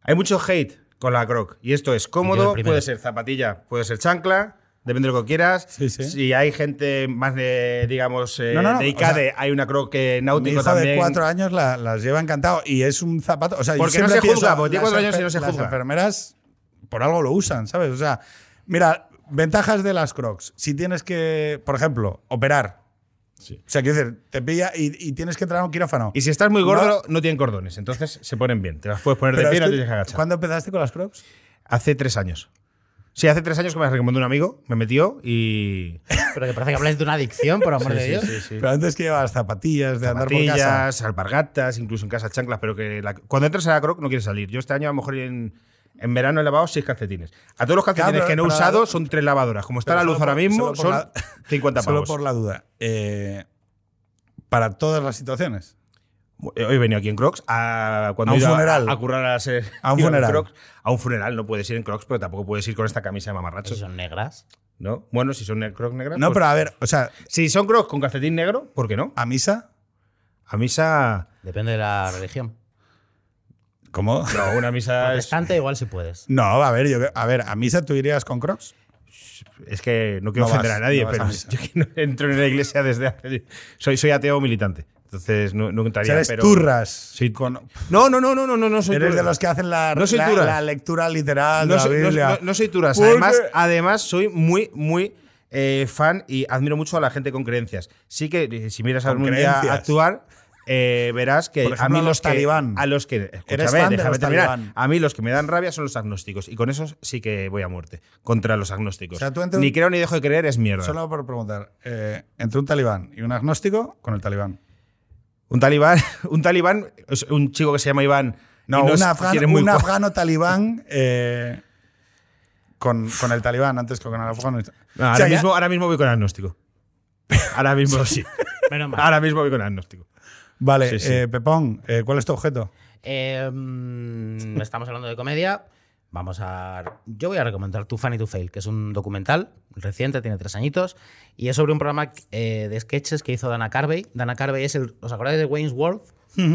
hay mucho hate con la Croc. Y esto es cómodo, puede ser zapatilla, puede ser chancla. Depende de lo que quieras. Sí, sí. Si hay gente más de, digamos, eh, No, no, no, de o ICADE, sea, hay una Croc que Mi náutico hijo también. de cuatro años la- las lleva encantado y es un zapato. O sea, Porque no se juzga, porque tiene las cuatro años y no se Las juzga. enfermeras por algo lo usan, ¿sabes? O sea, mira, ventajas de las Crocs. Si tienes que, por ejemplo, operar. O sea, quiero decir, te pilla y, y tienes que entrar a un quirófano. Y si estás muy gordo, no, tienen cordones. Entonces se ponen bien. Te las puedes poner de pie y no tienes que agachar. ¿Cuándo empezaste con las Crocs? Hace tres años. Sí, hace tres años que me las recomendó un amigo, me metió y. Pero que parece que habláis de una adicción, por amor de Dios. Pero antes que llevabas zapatillas de andar por casa. Zapatillas, alpargatas, incluso en casa chanclas, pero que la- cuando entras a la Croc no quieres salir. Yo este año a lo mejor en, en verano he lavado seis calcetines. A todos los calcetines Claro, que no he usado son tres lavadoras. Como está Pero la luz solo ahora mismo, solo son la- 50 Solo pavos. por la duda. eh, para todas las situaciones. Hoy he venido aquí en Crocs a, cuando A un funeral. A, currar a, ser- A un iba en funeral. Crocs. a un funeral no puedes ir en Crocs, pero tampoco puedes ir con esta camisa de mamarracho. Si son negras. ¿no? Bueno, si son Crocs negras. No, pues- pero a ver, o sea, Si son Crocs con calcetín negro, ¿por qué no? a misa, A misa. Depende de la religión. ¿Cómo? No, una misa es, Protestante igual si puedes. No, a ver, yo, a ver, a misa tú irías con Crocs. es que no quiero No ofender vas, a nadie, no a pero yo que no entro en la iglesia desde hace. Soy, soy ateo militante. Entonces no, no O entraría. sea, eres pero, turras. Con- No, no, no, no, no, no, no soy eres de turras. los que hacen la, No soy la- turas. la lectura literal no de la soy, Biblia. no- soy. Porque- Además, además, soy muy, muy eh, fan y admiro mucho a la gente con creencias. Sí que eh, si miras a algún día creencias. actuar, eh, verás que a mí los, los que, talibán. a los que escúchame, déjame los terminar. talibán. A mí los que me dan rabia son los agnósticos y con esos sí que voy a muerte contra los agnósticos. O sea, tú entre ni un- creo ni dejo de creer es mierda. Solo por preguntar, eh, entre un talibán y un agnóstico, con el talibán. Un talibán, un talibán, un chico que se llama Iván. No, un, afgano, muy un afgano talibán eh, con, con el talibán antes que con el afgano. No, O ahora, sea, mismo, ahora mismo voy con agnóstico. Ahora mismo sí. Menos mal. Ahora mismo voy con agnóstico. Vale, Sí, sí. eh, Pepón, eh, ¿cuál es tu objeto? Eh, mm, estamos hablando de comedia. Vamos a. Yo voy a recomendar Too Funny to Fail, que es un documental reciente, tiene tres añitos, y es sobre un programa eh, de sketches que hizo Dana Carvey. Dana Carvey es el. ¿Os acordáis de Wayne's World?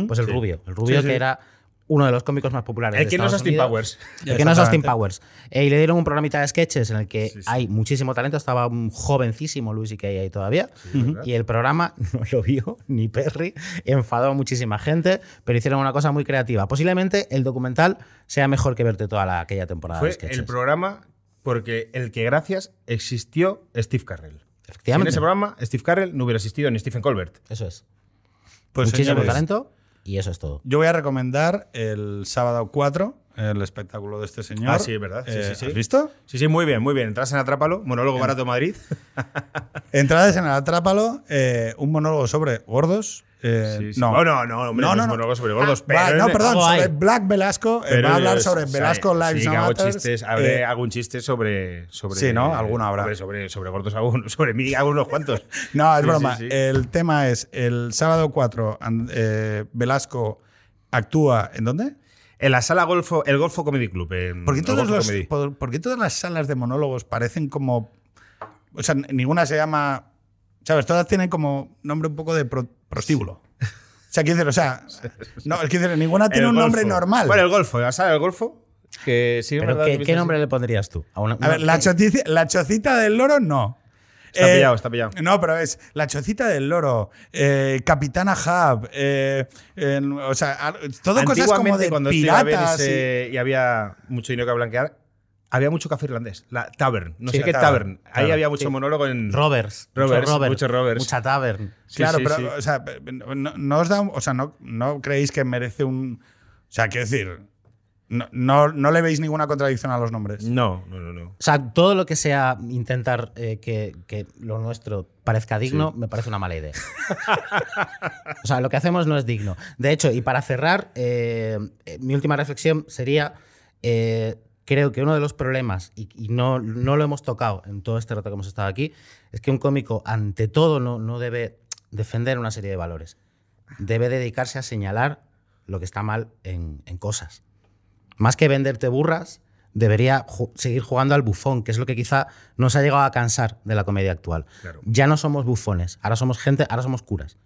Pues el rubio. El rubio Sí, sí. que era uno de los cómicos más populares. El que no es Austin. Powers. El que no es Austin. Powers. Eh, y le dieron un programita de sketches en el que Sí, sí. hay muchísimo talento. Estaba un jovencísimo Luis y ahí todavía. ¿verdad? y el programa no lo vio ni Perry. Enfadó a muchísima gente, pero hicieron una cosa muy creativa. Posiblemente el documental sea mejor que verte toda la, aquella temporada Fue de sketches. el programa porque el que gracias existió Steve Carrell. En Efectivamente. ese programa, Steve Carrell no hubiera existido ni Stephen Colbert. Eso es. Pues muchísimo señores, talento y eso es todo. Yo voy a recomendar el sábado 4, el espectáculo de este señor. Ah, sí, es verdad. Sí, Eh, sí, sí. ¿Has visto? Sí, sí, muy bien, muy bien. Entras en Atrápalo, monólogo barato Madrid. Entradas en el Atrápalo, eh, un monólogo sobre gordos. Eh, Sí, sí. No. No, no, hombre, no, es monólogo sobre gordos, Ah, pero no, perdón, hay. sobre Black Velasco. eh, va a hablar sobre o sea, Velasco Lives sí, No hago chistes, habré- eh, hago un chiste sobre, sobre. Sí, ¿no? Alguno habrá. Sobre, sobre, sobre gordos, uno- sobre mí hago unos cuantos. No, es broma. El tema es el sábado 4, and- eh, Velasco actúa ¿en dónde? En la sala Golfo, el Golfo Comedy Club. ¿Por qué, todos los- por, por qué todas las salas de monólogos parecen como. O sea, ninguna se llama. ¿Sabes? Todas tienen como nombre un poco de pro- prostíbulo. O sea, quiero decir, o sea. No, es que decir, ninguna tiene El un nombre normal. Bueno, el Golfo, la sala del Golfo. Que sí, es Pero verdad ¿qué, nombre le pondrías tú? A una- a ver, la, chotici- la chocita del loro no. Está Eh, pillado, está pillado. No, pero es la chocita del loro, eh, Capitana Hub, eh, o sea, todo cosas como de cuando piratas. y- y... había mucho dinero que blanquear, había mucho café irlandés. La Tavern. No Sí, sé qué Tavern. Tavern, Ahí claro. había mucho Sí. monólogo en. Roberts. Roberts, mucho Robert, mucho Roberts. Mucha Tavern. Sí, claro, sí, pero, sí. o sea, no, no os da, o sea, no, no creéis que merece un, o sea, quiero decir, No, no, no le veis ninguna contradicción a los nombres. No, no, no, no. O sea, todo lo que sea intentar eh, que, que lo nuestro parezca digno, me parece una mala idea. o sea, lo que hacemos no es digno. De hecho, y para cerrar, eh, eh, mi última reflexión sería, eh, creo que uno de los problemas, y, y no, no lo hemos tocado en todo este rato que hemos estado aquí, es que un cómico, ante todo, no, no debe defender una serie de valores. Debe dedicarse a señalar lo que está mal en, en cosas. Más que venderte burras, debería ju- seguir jugando al bufón, que es lo que quizá nos ha llegado a cansar de la comedia actual. Claro. Ya no somos bufones, ahora somos gente, ahora somos curas.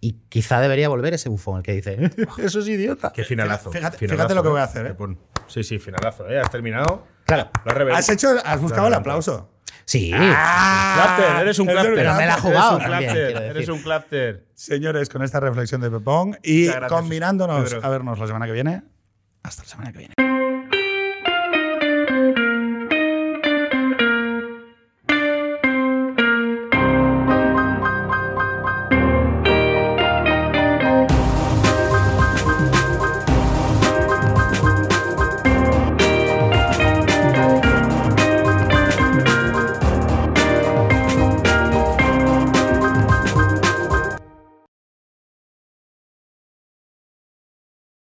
Y quizá debería volver ese bufón, el que dice, eso es idiota. Qué finalazo. Fíjate- finalazo, fíjate lo que voy a hacer, ¿eh? Sí, sí, finalazo, ¿eh? Has terminado. Claro. Lo has. Has hecho, has buscado el aplauso. Sí, Clapter, eres un clapter. Pero me la ha Eres jugado un también, clapter. Eres un clapter. Señores, con esta reflexión de Pepón y combinándonos a vernos la semana que viene. Hasta la semana que viene.